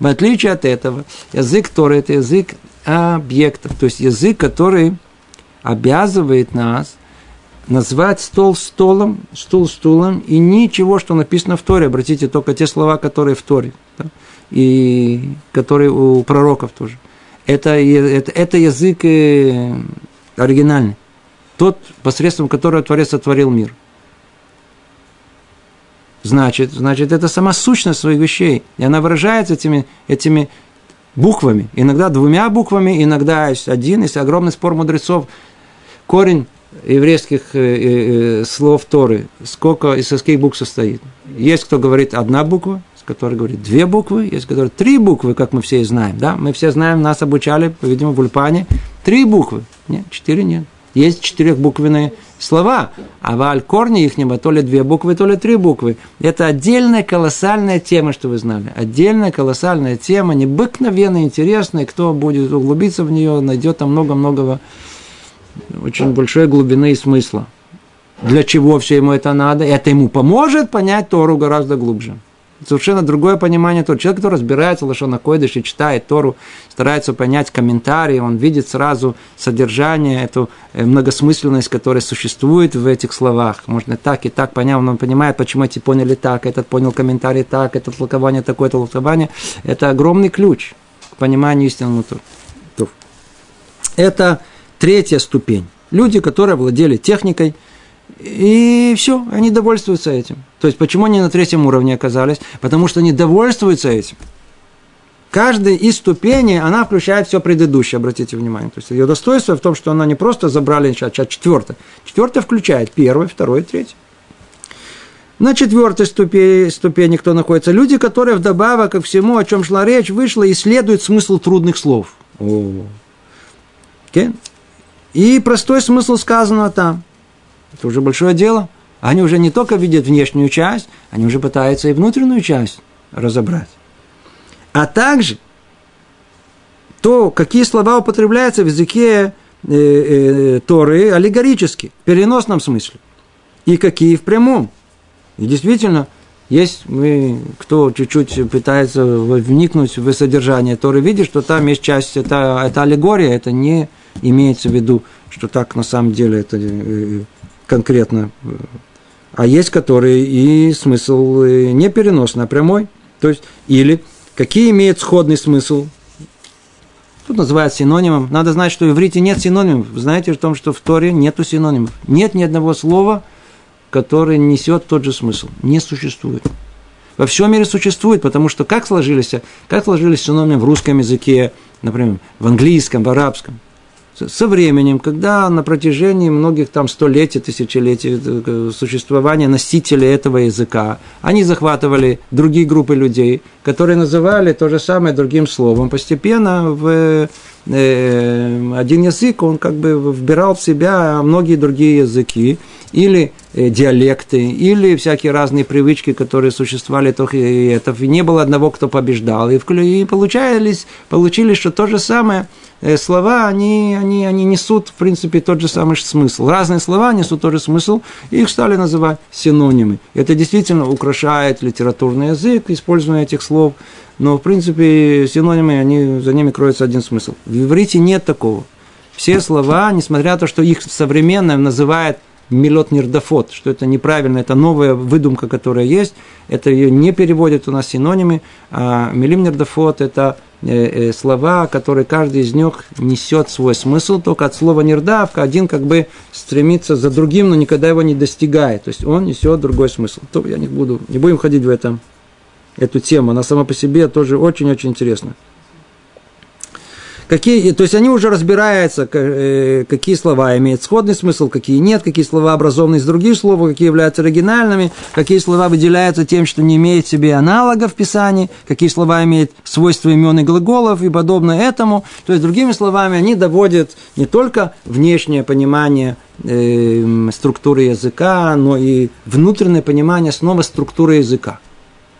В отличие от этого, язык Торы – это язык объектов, то есть язык, который обязывает нас – назвать стол столом, стул стулом, и ничего, что написано в Торе. Обратите только те слова, которые в Торе, да, и которые у пророков тоже. Это, это, это язык э, оригинальный. Тот, посредством которого Творец сотворил мир. Значит, значит, это сама сущность своих вещей. И она выражается этими, этими буквами. Иногда двумя буквами, иногда один. Есть огромный спор мудрецов. Корень еврейских э, э, э, слов Торы, сколько из каких букв состоит. Есть кто говорит одна буква, с которой говорит две буквы, есть говорит три буквы, как мы все знаем. Да? Мы все знаем, нас обучали, по-видимому, в Ульпане, три буквы. Нет, четыре нет. Есть четырехбуквенные слова, а в аль-корне их небо то ли две буквы, то ли три буквы. Это отдельная колоссальная тема, что вы знали. Отдельная колоссальная тема, необыкновенно интересная. Кто будет углубиться в нее, найдет там много-много очень большой глубины и смысла. Для чего все ему это надо? Это ему поможет понять Тору гораздо глубже. Совершенно другое понимание Торы. Человек, который разбирается в Лошона Койдыш и читает Тору, старается понять комментарии, он видит сразу содержание, эту э, многосмысленность, которая существует в этих словах. Можно так и так понять, он понимает, почему эти поняли так, этот понял комментарий так, это толкование такое, это толкование. Это огромный ключ к пониманию истинного Торы. Это Третья ступень. Люди, которые владели техникой, и все, они довольствуются этим. То есть, почему они на третьем уровне оказались? Потому что они довольствуются этим. Каждая из ступеней, она включает все предыдущее, обратите внимание. То есть, ее достоинство в том, что она не просто забрали, а четвертое. Четвертое включает первое, второе, третье. На четвертой ступени, ступени кто находится? Люди, которые вдобавок ко всему, о чем шла речь, вышла, исследуют смысл трудных слов. О. Okay? И простой смысл сказано там. Это уже большое дело. Они уже не только видят внешнюю часть, они уже пытаются и внутреннюю часть разобрать. А также то, какие слова употребляются в языке э, э, Торы аллегорически, в переносном смысле. И какие в прямом. И действительно, есть мы, кто чуть-чуть пытается вникнуть в содержание Торы, видит, что там есть часть, это, это аллегория, это не имеется в виду, что так на самом деле это э, конкретно. А есть, которые и смысл э, не переносный, а прямой. То есть, или какие имеют сходный смысл, Тут называют синонимом. Надо знать, что в иврите нет синонимов. Знаете о том, что в Торе нету синонимов. Нет ни одного слова, которое несет тот же смысл. Не существует. Во всем мире существует, потому что как сложились, как сложились синонимы в русском языке, например, в английском, в арабском со временем, когда на протяжении многих там столетий, тысячелетий э, существования носителей этого языка, они захватывали другие группы людей, которые называли то же самое другим словом. Постепенно в э, один язык, он как бы вбирал в себя многие другие языки, или э, диалекты, или всякие разные привычки, которые существовали, то и это. не было одного, кто побеждал. И, и получались, получились, что то же самое – Э, слова, они, они, они несут, в принципе, тот же самый смысл. Разные слова несут тот же смысл, и их стали называть синонимы. Это действительно украшает литературный язык, использование этих слов, но, в принципе, синонимы, они, за ними кроется один смысл. В иврите нет такого. Все слова, несмотря на то, что их современное называют милот нирдафот, что это неправильно, это новая выдумка, которая есть, это ее не переводят у нас синонимы, а милим нирдафот – это Э, э, слова, которые каждый из них несет свой смысл, только от слова нердавка один как бы стремится за другим, но никогда его не достигает. То есть он несет другой смысл. То я не буду, не будем ходить в этом, эту тему. Она сама по себе тоже очень-очень интересна. Какие, то есть они уже разбираются, э, какие слова имеют сходный смысл, какие нет, какие слова образованы из других слов, какие являются оригинальными, какие слова выделяются тем, что не имеют в себе аналога в Писании, какие слова имеют свойства имен и глаголов и подобное этому. То есть, другими словами, они доводят не только внешнее понимание э, структуры языка, но и внутреннее понимание снова структуры языка.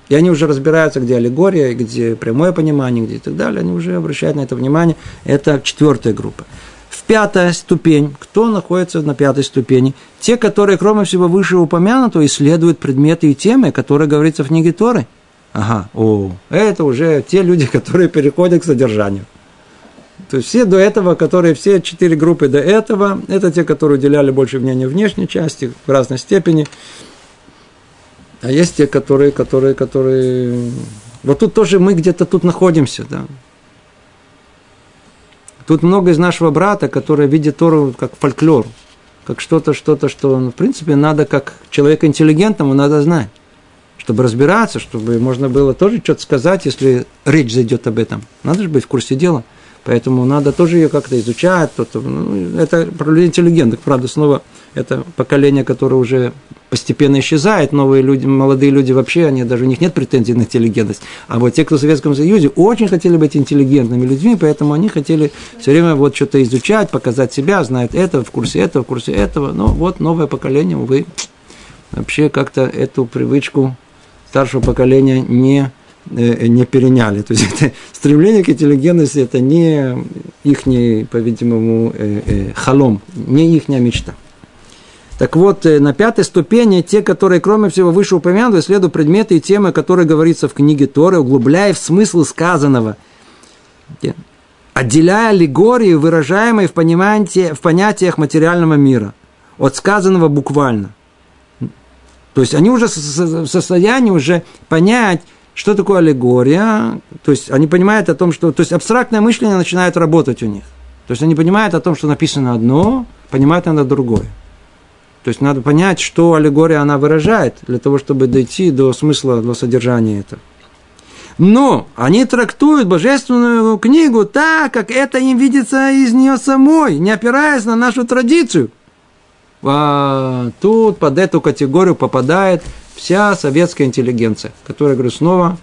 И они уже разбираются, где аллегория, где прямое понимание, где и так далее. Они уже обращают на это внимание. Это четвертая группа. В пятая ступень. Кто находится на пятой ступени? Те, которые, кроме всего вышеупомянутого, исследуют предметы и темы, которые говорится в книге Торы. Ага, о, это уже те люди, которые переходят к содержанию. То есть все до этого, которые все четыре группы до этого, это те, которые уделяли больше внимания внешней части в разной степени. А есть те, которые, которые, которые... Вот тут тоже мы где-то тут находимся, да. Тут много из нашего брата, которые видят Тору как фольклор, как что-то, что-то, что, ну, в принципе, надо, как человек интеллигентному, надо знать, чтобы разбираться, чтобы можно было тоже что-то сказать, если речь зайдет об этом. Надо же быть в курсе дела. Поэтому надо тоже ее как-то изучать. Ну, это про людей интеллигентных, правда, снова это поколение, которое уже постепенно исчезает, новые люди, молодые люди вообще, они, даже у них нет претензий на интеллигентность. А вот те, кто в Советском Союзе, очень хотели быть интеллигентными людьми, поэтому они хотели все время вот что-то изучать, показать себя, знают это, в курсе этого, в курсе этого. Но вот новое поколение, увы, вообще как-то эту привычку старшего поколения не, не переняли. То есть это стремление к интеллигентности это не их, по-видимому, э, э, халом, не их мечта. Так вот, э, на пятой ступени те, которые, кроме всего вышеупомянутого, исследуют предметы и темы, которые говорится в книге Торы, углубляя в смысл сказанного, отделяя аллегории, выражаемые в, понимании, в понятиях материального мира, от сказанного буквально. То есть они уже в состоянии уже понять, что такое аллегория, то есть они понимают о том, что, то есть абстрактное мышление начинает работать у них. То есть они понимают о том, что написано одно, понимают надо другое. То есть надо понять, что аллегория она выражает, для того, чтобы дойти до смысла, до содержания этого. Но они трактуют божественную книгу так, как это им видится из нее самой, не опираясь на нашу традицию. А тут под эту категорию попадает вся советская интеллигенция, которая, говорю, снова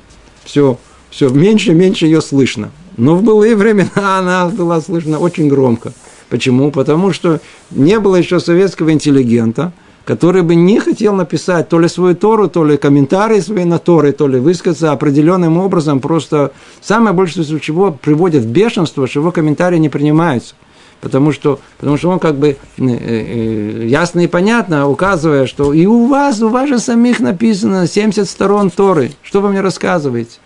все, все меньше и меньше ее слышно. Но в былые времена она была слышна очень громко. Почему? Потому что не было еще советского интеллигента, который бы не хотел написать то ли свою Тору, то ли комментарии свои на Торы, то ли высказаться определенным образом, просто самое большее чего приводит в бешенство, что его комментарии не принимаются. Потому что, потому что он как бы э, э, ясно и понятно указывая, что и у вас, у вас же самих написано 70 сторон Торы. Что вы мне рассказываете?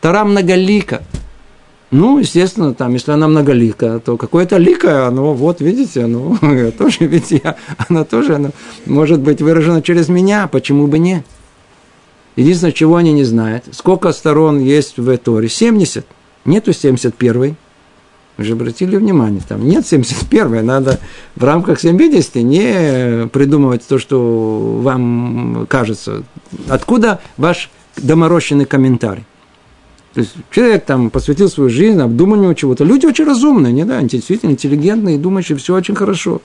Тора многолика. Ну, естественно, там, если она многолика, то какое-то ликое, оно, вот, видите, оно тоже, ведь я, она тоже, она может быть выражена через меня, почему бы не? Единственное, чего они не знают, сколько сторон есть в Торе? 70. Нету 71. Вы же обратили внимание, там нет 71 надо в рамках 70 не придумывать то, что вам кажется. Откуда ваш доморощенный комментарий? То есть человек там посвятил свою жизнь обдуманию чего-то. Люди очень разумные, не да, действительно интеллигентные, думающие, все очень хорошо.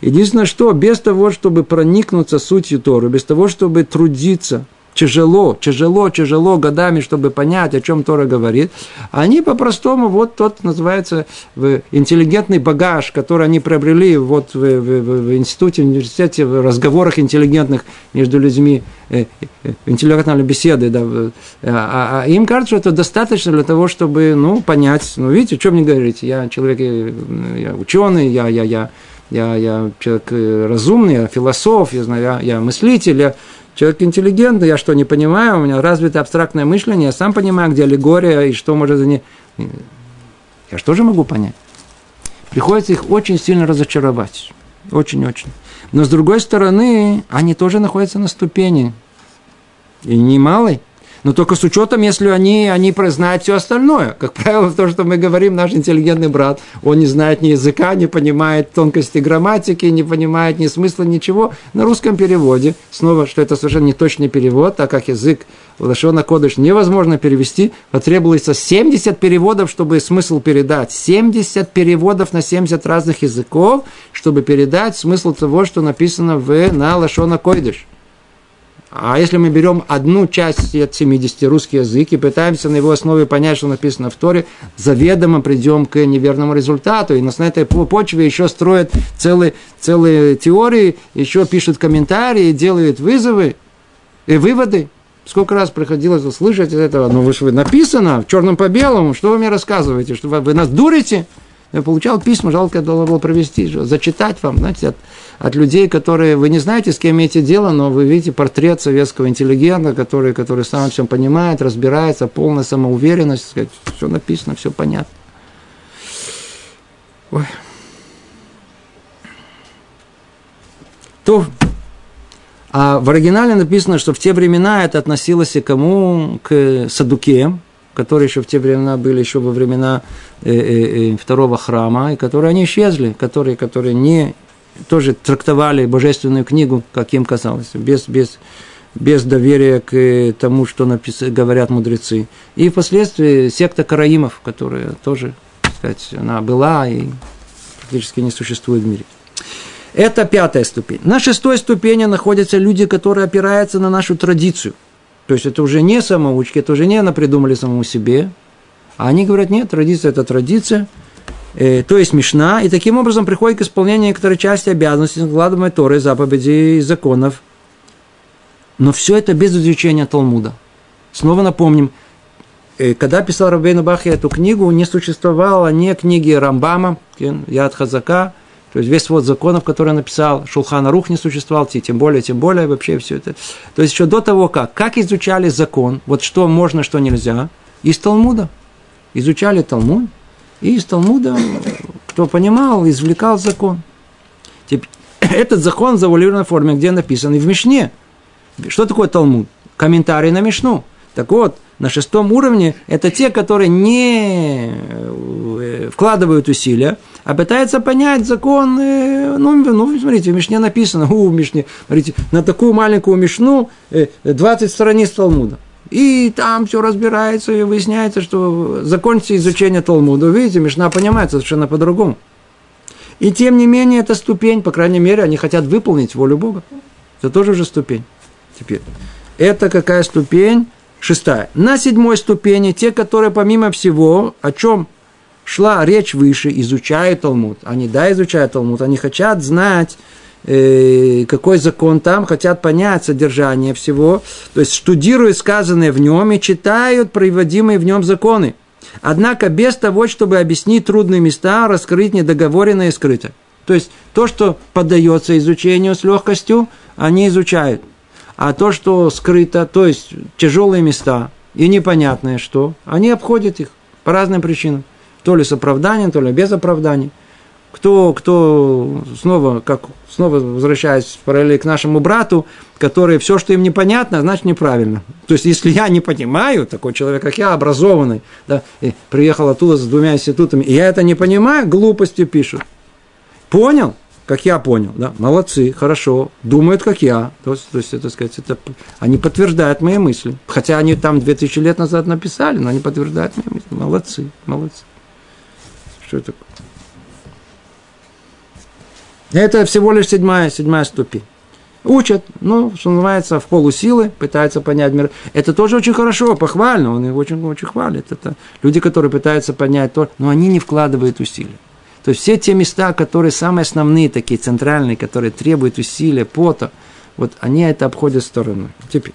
Единственное, что без того, чтобы проникнуться сутью Торы, без того, чтобы трудиться, тяжело, тяжело, тяжело годами, чтобы понять, о чем Тора говорит. Они по-простому, вот тот называется интеллигентный багаж, который они приобрели вот в, в, в, институте, в университете, в разговорах интеллигентных между людьми, э, э, интеллектуальной беседы. Да, а, а, а им кажется, что это достаточно для того, чтобы ну, понять, ну видите, что мне говорите, я человек, э, я ученый, я, я, я, я, я человек разумный, я философ, я, знаю, я, я мыслитель, я, Человек интеллигентный, я что, не понимаю, у меня развито абстрактное мышление, я сам понимаю, где аллегория и что может за ней. Я что же могу понять? Приходится их очень сильно разочаровать. Очень-очень. Но с другой стороны, они тоже находятся на ступени. И немалой но только с учетом, если они, они знают все остальное. Как правило, то, что мы говорим, наш интеллигентный брат, он не знает ни языка, не понимает тонкости грамматики, не понимает ни смысла, ничего. На русском переводе, снова, что это совершенно не точный перевод, так как язык Лашона Кодыш невозможно перевести, потребуется 70 переводов, чтобы смысл передать. 70 переводов на 70 разных языков, чтобы передать смысл того, что написано в, на Лашона Койдыш. А если мы берем одну часть от 70 русский язык и пытаемся на его основе понять, что написано в Торе, заведомо придем к неверному результату. И на этой почве еще строят целые, целые теории, еще пишут комментарии, делают вызовы и выводы. Сколько раз приходилось услышать из этого? Ну, вы же написано в черном по белому, что вы мне рассказываете, что вы, вы нас дурите? Я получал письма, жалко, должно было провести, зачитать вам, знаете, от, от людей, которые, вы не знаете, с кем имеете дело, но вы видите портрет советского интеллигента, который, который сам всем понимает, разбирается, полная самоуверенность, сказать, все написано, все понятно. Ой. То, а в оригинале написано, что в те времена это относилось и кому? К садукеям, которые еще в те времена были, еще во времена э, э, э, второго храма, и которые они исчезли, которые, которые не тоже трактовали божественную книгу, как им казалось, без, без, без доверия к тому, что напис... говорят мудрецы. И впоследствии секта караимов, которая тоже, сказать, она была и практически не существует в мире. Это пятая ступень. На шестой ступени находятся люди, которые опираются на нашу традицию – то есть это уже не самоучки, это уже не она придумали самому себе. А они говорят, нет, традиция – это традиция, э, то есть Мишна, и таким образом приходит к исполнению некоторой части обязанностей, накладываемой Торы, заповедей и законов. Но все это без изучения Талмуда. Снова напомним, э, когда писал Рабейну Бахи эту книгу, не существовало ни книги Рамбама, Яд Хазака, то есть весь свод законов, который он написал, Шулхана Рух не существовал, тем более, тем более вообще все это. То есть еще до того, как, как изучали закон, вот что можно, что нельзя, из Талмуда. Изучали Талмуд, и из Талмуда, кто понимал, извлекал закон. Теперь, этот закон в завуалированной форме, где написан, и в Мишне. Что такое Талмуд? Комментарий на Мишну. Так вот, на шестом уровне это те, которые не э, вкладывают усилия, а пытаются понять закон. Э, ну, ну смотрите, в Мишне написано, у Мишне, смотрите, на такую маленькую Мишну 20 э, страниц Талмуда. И там все разбирается и выясняется, что закончится изучение Талмуда. Видите, Мишна понимается совершенно по-другому. И тем не менее, это ступень, по крайней мере, они хотят выполнить волю Бога. Это тоже уже ступень. Теперь. Это какая ступень? Шестая. На седьмой ступени те, которые помимо всего, о чем шла речь выше, изучают Талмуд. Они, да, изучают Талмуд, они хотят знать, э, какой закон там, хотят понять содержание всего, то есть штудируют сказанное в нем и читают приводимые в нем законы. Однако без того, чтобы объяснить трудные места, раскрыть недоговоренное и скрыто. То есть то, что поддается изучению с легкостью, они изучают. А то, что скрыто, то есть тяжелые места и непонятное что, они обходят их по разным причинам. То ли с оправданием, то ли без оправдания. Кто, кто снова, как снова возвращаясь в параллель к нашему брату, который все, что им непонятно, значит неправильно. То есть, если я не понимаю, такой человек, как я, образованный, да, и приехал оттуда с двумя институтами, и я это не понимаю, глупости пишут. Понял? Как я понял, да, молодцы, хорошо, думают, как я. То то есть это, сказать, это, они подтверждают мои мысли. Хотя они там 2000 лет назад написали, но они подтверждают мои мысли. Молодцы, молодцы. Что это такое? Это всего лишь седьмая, седьмая ступень. Учат, ну, что называется, в полусилы, пытаются понять мир. Это тоже очень хорошо, похвально, он их очень, очень хвалит. Это люди, которые пытаются понять то, но они не вкладывают усилия. То есть все те места, которые самые основные, такие центральные, которые требуют усилия, пота, вот они это обходят стороной. Теперь.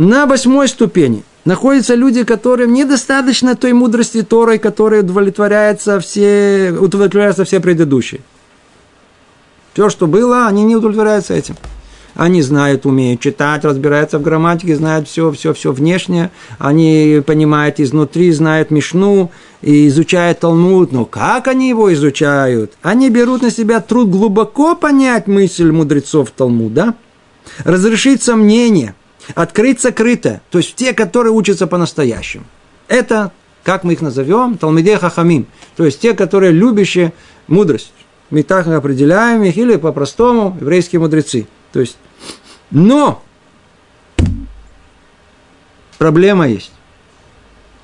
На восьмой ступени находятся люди, которым недостаточно той мудрости Торой, которой удовлетворяются все, удовлетворяются все предыдущие. Все, что было, они не удовлетворяются этим. Они знают, умеют читать, разбираются в грамматике, знают все, все, все внешнее. Они понимают изнутри, знают Мишну и изучают Талмуд. Но как они его изучают? Они берут на себя труд глубоко понять мысль мудрецов Талмуда, разрешить сомнения, открыть сокрытое. То есть те, которые учатся по-настоящему. Это, как мы их назовем, Талмидей Хахамим. То есть те, которые любящие мудрость мы так определяем их, или по-простому еврейские мудрецы. То есть, но проблема есть.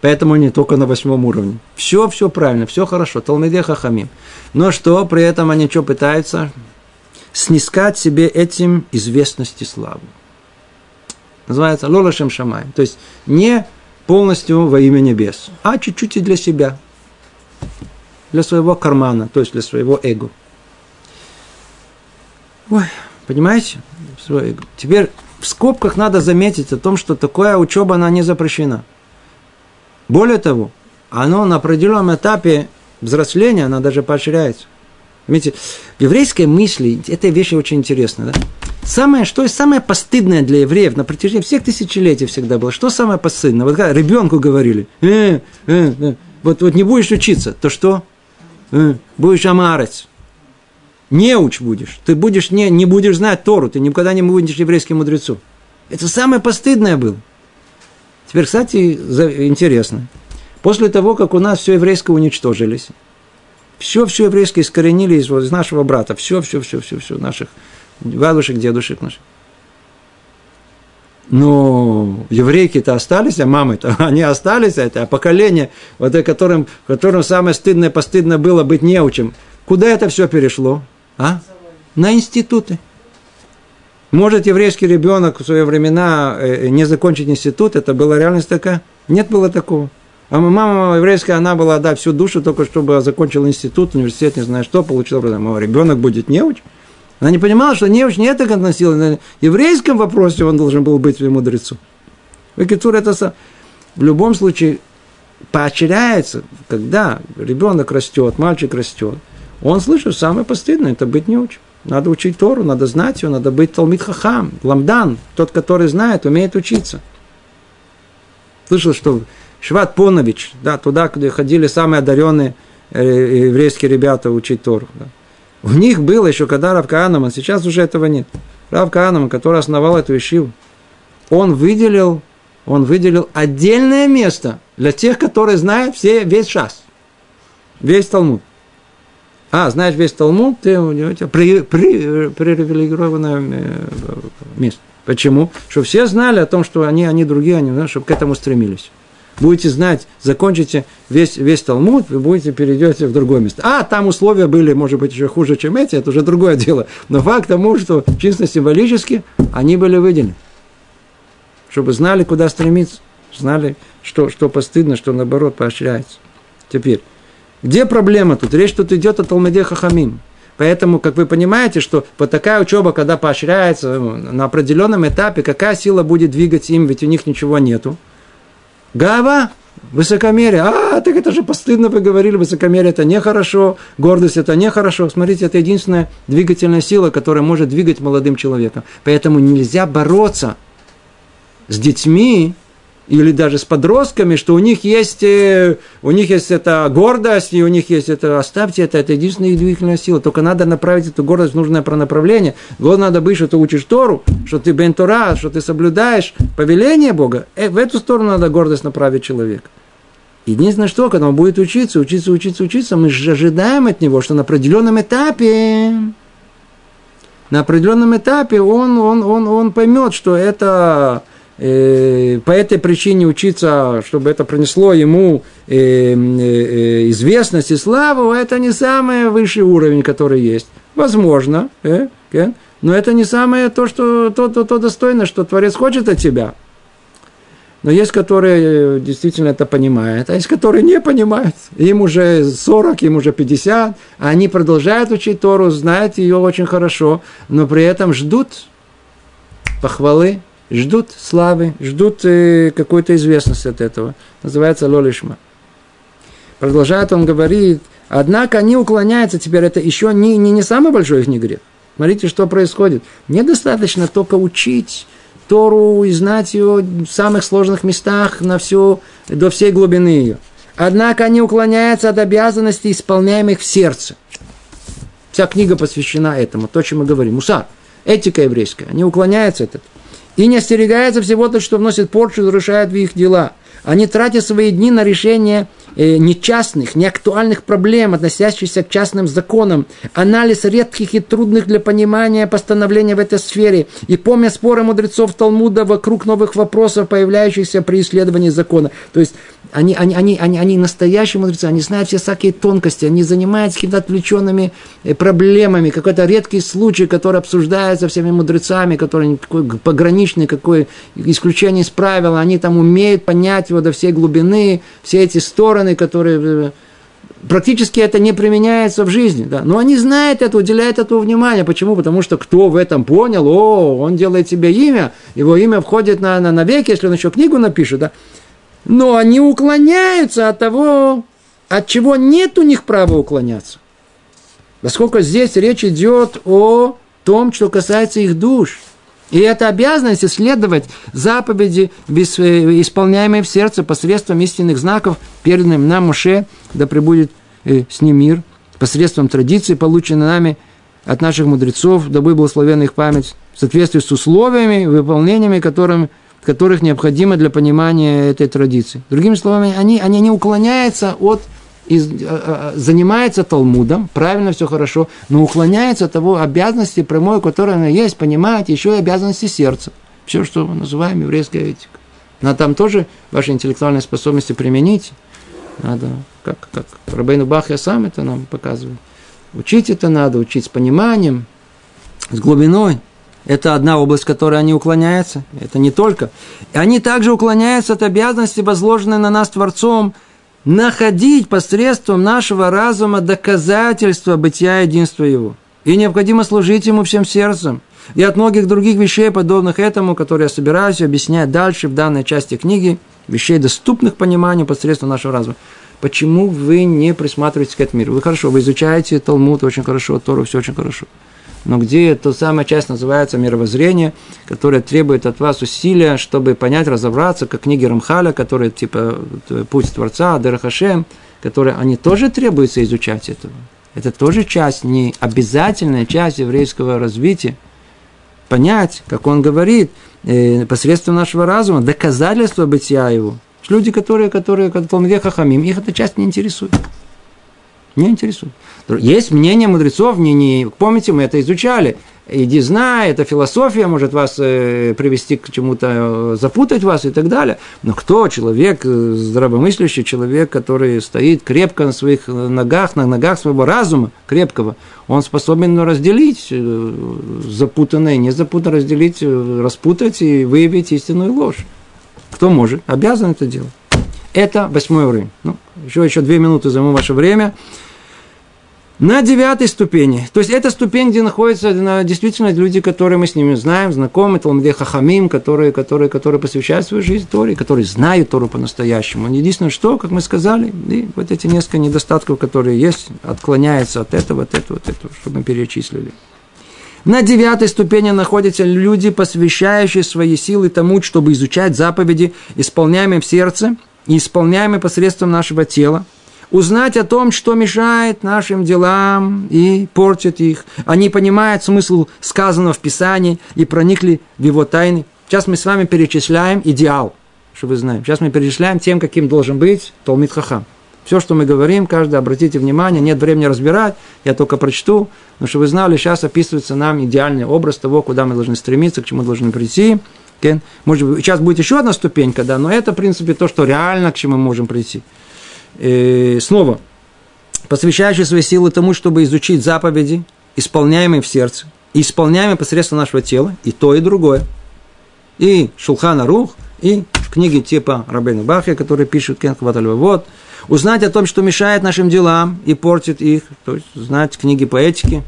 Поэтому не только на восьмом уровне. Все, все правильно, все хорошо. Талмеде хахамим. Но что, при этом они что пытаются? Снискать себе этим известность и славу. Называется лолашем шамай. То есть не полностью во имя небес, а чуть-чуть и для себя для своего кармана, то есть для своего эго. Ой, понимаете? Теперь в скобках надо заметить о том, что такая учеба, она не запрещена. Более того, оно на определенном этапе взросления, она даже поощряется. Видите, в еврейской мысли, эта вещь очень интересная, да? Самое, что есть самое постыдное для евреев на протяжении всех тысячелетий всегда было, что самое постыдное? Вот когда ребенку говорили, э, э, э, вот, вот не будешь учиться, то что? Э, будешь амарец. Неуч будешь. Ты будешь, не, не будешь знать Тору, ты никогда не будешь еврейским мудрецом. Это самое постыдное было. Теперь, кстати, интересно. После того, как у нас все еврейское уничтожились, все, все еврейское искоренили из, из нашего брата, все, все, все, все, все, наших бабушек, дедушек наших. Но еврейки-то остались, а мамы-то, они остались, а это поколение, вот о котором, которым самое стыдное, постыдно было быть неучим. Куда это все перешло? А? На институты. Может еврейский ребенок в свои времена э, не закончить институт, это была реальность такая? Нет было такого. А мама еврейская, она была, да, всю душу только чтобы закончил институт, университет, не знаю что, получил образование. Ребенок будет неуч. Она не понимала, что неуч не это относилось. На еврейском вопросе он должен был быть мудрецом. Векитур это сам. В любом случае поощряется, когда ребенок растет, мальчик растет, он слышит самое постыдное, это быть неуч. Надо учить Тору, надо знать ее, надо быть Талмит Хахам, Ламдан, тот, который знает, умеет учиться. Слышал, что Шват Понович, да, туда, где ходили самые одаренные э, еврейские ребята учить Тору. Да. У них было еще, когда Рав Каанаман, сейчас уже этого нет. Рав Каанаман, который основал эту ишиву, он выделил, он выделил отдельное место для тех, которые знают все, весь шас, весь Талмуд. А, знаешь весь Талмуд, ты, у тебя при, при, привилегированное э, место. Почему? Чтобы все знали о том, что они, они другие, они, чтобы к этому стремились будете знать, закончите весь, весь Талмуд, вы будете перейдете в другое место. А, там условия были, может быть, еще хуже, чем эти, это уже другое дело. Но факт тому, что чисто символически они были выделены. Чтобы знали, куда стремиться, знали, что, что постыдно, что наоборот поощряется. Теперь, где проблема тут? Речь тут идет о Талмаде Хахамим. Поэтому, как вы понимаете, что вот такая учеба, когда поощряется на определенном этапе, какая сила будет двигать им, ведь у них ничего нету – Гава, Высокомерие. А, так это же постыдно вы говорили, высокомерие это нехорошо, гордость это нехорошо. Смотрите, это единственная двигательная сила, которая может двигать молодым человеком. Поэтому нельзя бороться с детьми, или даже с подростками, что у них есть, э, у них есть эта гордость, и у них есть это, оставьте это, это единственная их двигательная сила. Только надо направить эту гордость в нужное направление. Вот надо быть, что ты учишь Тору, что ты бентура, что ты соблюдаешь повеление Бога. Э, в эту сторону надо гордость направить человека. Единственное, что, когда он будет учиться, учиться, учиться, учиться, мы же ожидаем от него, что на определенном этапе, на определенном этапе он, он, он, он поймет, что это э, по этой причине учиться, чтобы это принесло ему э, э, известность и славу, это не самый высший уровень, который есть. Возможно, э, э, но это не самое то, что то, то, то достойно, что Творец хочет от тебя – но есть, которые действительно это понимают, а есть, которые не понимают. Им уже 40, им уже 50, а они продолжают учить Тору, знают ее очень хорошо, но при этом ждут похвалы, ждут славы, ждут э, какой-то известности от этого. Называется лолишма. Продолжает он говорит, однако они уклоняются, теперь это еще не, не, не самый большой их не грех. Смотрите, что происходит. Недостаточно только учить Тору и знать ее в самых сложных местах на всю, до всей глубины ее. Однако они уклоняются от обязанностей, исполняемых в сердце. Вся книга посвящена этому, то, чем мы говорим. Мусар, этика еврейская, они уклоняются от этого. И не остерегаются всего то, что вносит порчу и разрушает в их дела. Они тратят свои дни на решение э, не частных, не актуальных проблем, относящихся к частным законам, анализ редких и трудных для понимания постановлений в этой сфере. И помня споры мудрецов Талмуда вокруг новых вопросов, появляющихся при исследовании закона. То есть они, они, они, они, они настоящие мудрецы, они знают все всякие тонкости, они занимаются какими-то отвлеченными э, проблемами, какой-то редкий случай, который обсуждается всеми мудрецами, который какой пограничный, какое исключение из правил, они там умеют понять его до всей глубины, все эти стороны, которые э, практически это не применяется в жизни. Да. Но они знают это, уделяют этому внимание. Почему? Потому что кто в этом понял, о, он делает себе имя, его имя входит на, на, на веки, если он еще книгу напишет. Да. Но они уклоняются от того, от чего нет у них права уклоняться. Поскольку здесь речь идет о том, что касается их душ – и это обязанность исследовать заповеди, э, исполняемые в сердце посредством истинных знаков, переданным нам Моше, да пребудет э, с ним мир, посредством традиции, полученной нами от наших мудрецов, да будет благословенна их память, в соответствии с условиями, выполнениями, которыми, которых необходимо для понимания этой традиции. Другими словами, они, они не уклоняются от из, э, э, занимается Талмудом, правильно, все хорошо, но уклоняется от того обязанности прямой, которая есть, понимать еще и обязанности сердца. Все, что мы называем еврейская этика. Надо там тоже ваши интеллектуальные способности применить. Надо, как, как Рабейну Бах я сам это нам показываю. Учить это надо, учить с пониманием, с глубиной. Это одна область, в которой они уклоняются. Это не только. И они также уклоняются от обязанности, возложенной на нас Творцом – находить посредством нашего разума доказательства бытия единства Его. И необходимо служить Ему всем сердцем. И от многих других вещей, подобных этому, которые я собираюсь объяснять дальше в данной части книги, вещей, доступных пониманию посредством нашего разума. Почему вы не присматриваетесь к этому миру? Вы хорошо, вы изучаете Талмуд очень хорошо, Тору все очень хорошо но где та самая часть называется мировоззрение, которая требует от вас усилия, чтобы понять, разобраться, как книги Рамхаля, которые типа «Путь Творца», Дерахашем, которые они тоже требуются изучать этого. Это тоже часть, не обязательная часть еврейского развития. Понять, как он говорит, э, посредством нашего разума, доказательства бытия его. Люди, которые, которые, как Талмуде Хахамим, их эта часть не интересует. Не интересует. Есть мнение мудрецов, не, не, помните, мы это изучали. Иди знай, это философия может вас э, привести к чему-то, э, запутать вас и так далее. Но кто человек, э, здравомыслящий человек, который стоит крепко на своих ногах, на ногах своего разума крепкого, он способен разделить запутанное, не запутанное, разделить, распутать и выявить истинную ложь. Кто может, обязан это делать. Это восьмой уровень. Ну, еще, еще две минуты займу ваше время. На девятой ступени. То есть это ступень, где находятся действительно люди, которые мы с ними знаем, знакомы, Талмуде Хахамим, которые, которые, которые посвящают свою жизнь Торе, которые знают Тору по-настоящему. Единственное, что, как мы сказали, и вот эти несколько недостатков, которые есть, отклоняются от этого, от этого, от этого, чтобы мы перечислили. На девятой ступени находятся люди, посвящающие свои силы тому, чтобы изучать заповеди, исполняемые в сердце и исполняемые посредством нашего тела – узнать о том, что мешает нашим делам и портит их. Они понимают смысл сказанного в Писании и проникли в его тайны. Сейчас мы с вами перечисляем идеал, что вы знаете. Сейчас мы перечисляем тем, каким должен быть Толмит Хахам. Все, что мы говорим, каждый, обратите внимание, нет времени разбирать, я только прочту, но что вы знали, сейчас описывается нам идеальный образ того, куда мы должны стремиться, к чему должны прийти. Может быть, сейчас будет еще одна ступенька, да, но это, в принципе, то, что реально, к чему мы можем прийти. Э, снова, посвящающий свои силы тому, чтобы изучить заповеди, исполняемые в сердце, и исполняемые посредством нашего тела, и то, и другое. И Шулхана Рух, и книги типа Рабейна Бахи, которые пишут Кен вот, узнать о том, что мешает нашим делам и портит их, то есть знать книги по этике,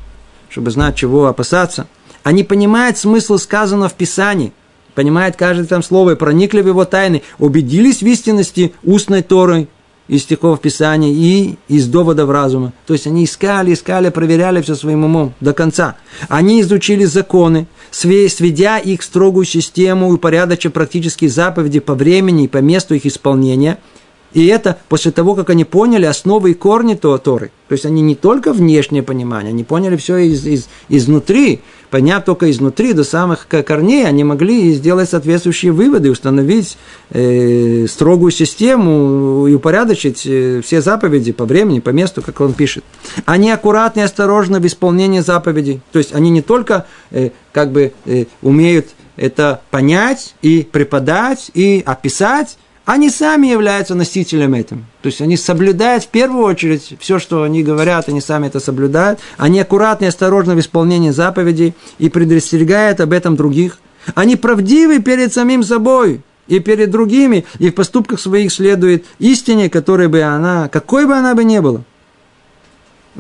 чтобы знать, чего опасаться. Они понимают смысл сказанного в Писании, понимают каждое там слово и проникли в его тайны, убедились в истинности устной Торы из стихов Писания и из доводов разума. То есть они искали, искали, проверяли все своим умом до конца. Они изучили законы, сведя их в строгую систему и упорядочив практические заповеди по времени и по месту их исполнения – и это после того, как они поняли основы и корни Торы. То есть они не только внешнее понимание, они поняли все из, из, изнутри. Поняв только изнутри до самых корней, они могли сделать соответствующие выводы, установить э, строгую систему и упорядочить э, все заповеди по времени, по месту, как он пишет. Они аккуратны и осторожны в исполнении заповедей. То есть они не только э, как бы э, умеют это понять и преподать и описать, они сами являются носителем этим. То есть они соблюдают в первую очередь все, что они говорят, они сами это соблюдают. Они аккуратны и осторожны в исполнении заповедей и предостерегают об этом других. Они правдивы перед самим собой и перед другими, и в поступках своих следует истине, которой бы она, какой бы она бы ни была.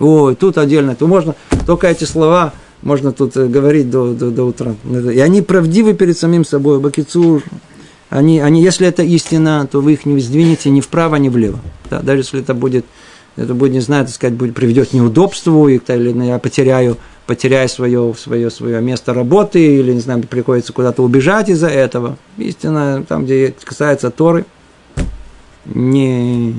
Ой, тут отдельно, то можно только эти слова можно тут э, говорить до, до, до утра. И они правдивы перед самим собой. Бакицур, они, они, если это истина, то вы их не сдвинете ни вправо, ни влево. Да, даже если это будет, это будет, не знаю, так сказать, будет, приведет к неудобству, и, или я потеряю, потеряю свое, свое, свое место работы, или, не знаю, приходится куда-то убежать из-за этого. Истина, там, где касается Торы, не,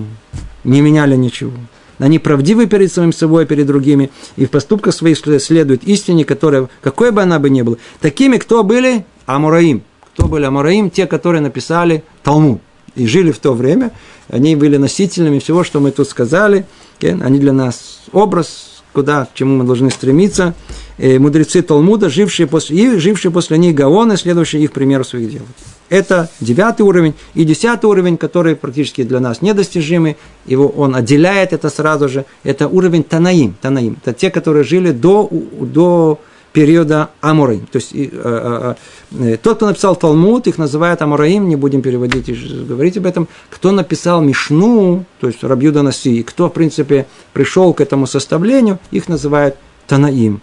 не меняли ничего. Они правдивы перед самим собой, перед другими, и в поступках своих следует истине, которая, какой бы она бы ни была, такими, кто были Амураим, кто были Амараим? Те, которые написали Талмуд и жили в то время. Они были носителями всего, что мы тут сказали. Они для нас образ, куда, к чему мы должны стремиться. Мудрецы Талмуда, жившие после, и жившие после них Гаоны, следующие их примеру своих дел. Это девятый уровень. И десятый уровень, который практически для нас недостижимый, его он отделяет это сразу же. Это уровень Танаим. Танаим. Это те, которые жили до, до периода Амураим. То есть э, э, э, тот, кто написал Талмуд, их называют Амураим, не будем переводить и говорить об этом. Кто написал Мишну, то есть Рабьюда Наси, кто, в принципе, пришел к этому составлению, их называют Танаим.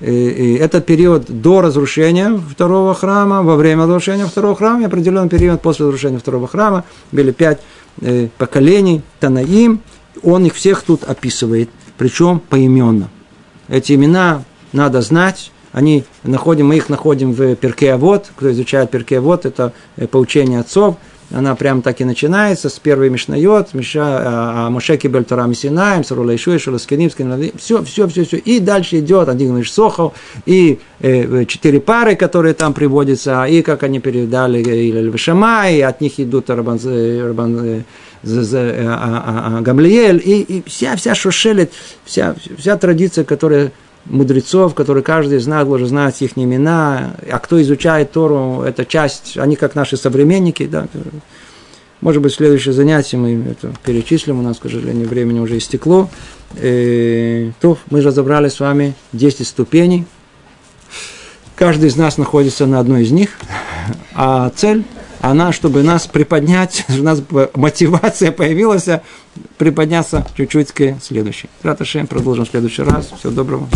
И этот период до разрушения второго храма, во время разрушения второго храма и определенный период после разрушения второго храма. Были пять поколений Танаим. Он их всех тут описывает, причем поименно. Эти имена надо знать. Они находим, мы их находим в Перкеавод. Кто изучает Перкеавод, это э, поучение отцов. Она прям так и начинается с первой Мишнайот, Миша, Мушеки Бельтара Мисинаем, Сарула Ишуя, Шуласкиним, все, все, все, все. И дальше идет один из Сохов, и э, четыре пары, которые там приводятся, и как они передали или Вишама, и от них идут Рабан, Рабан Гамлиель, и, и вся, вся шушелит, вся, вся традиция, которая мудрецов, которые каждый из нас должен знать их имена, а кто изучает Тору, это часть, они как наши современники, да. Может быть, следующее занятие мы это перечислим, у нас, к сожалению, времени уже истекло. И, э, то мы разобрали с вами 10 ступеней. Каждый из нас находится на одной из них, а цель она, чтобы нас приподнять, у нас мотивация появилась, приподняться чуть-чуть к следующей. Раташем продолжим в следующий раз. Всего доброго.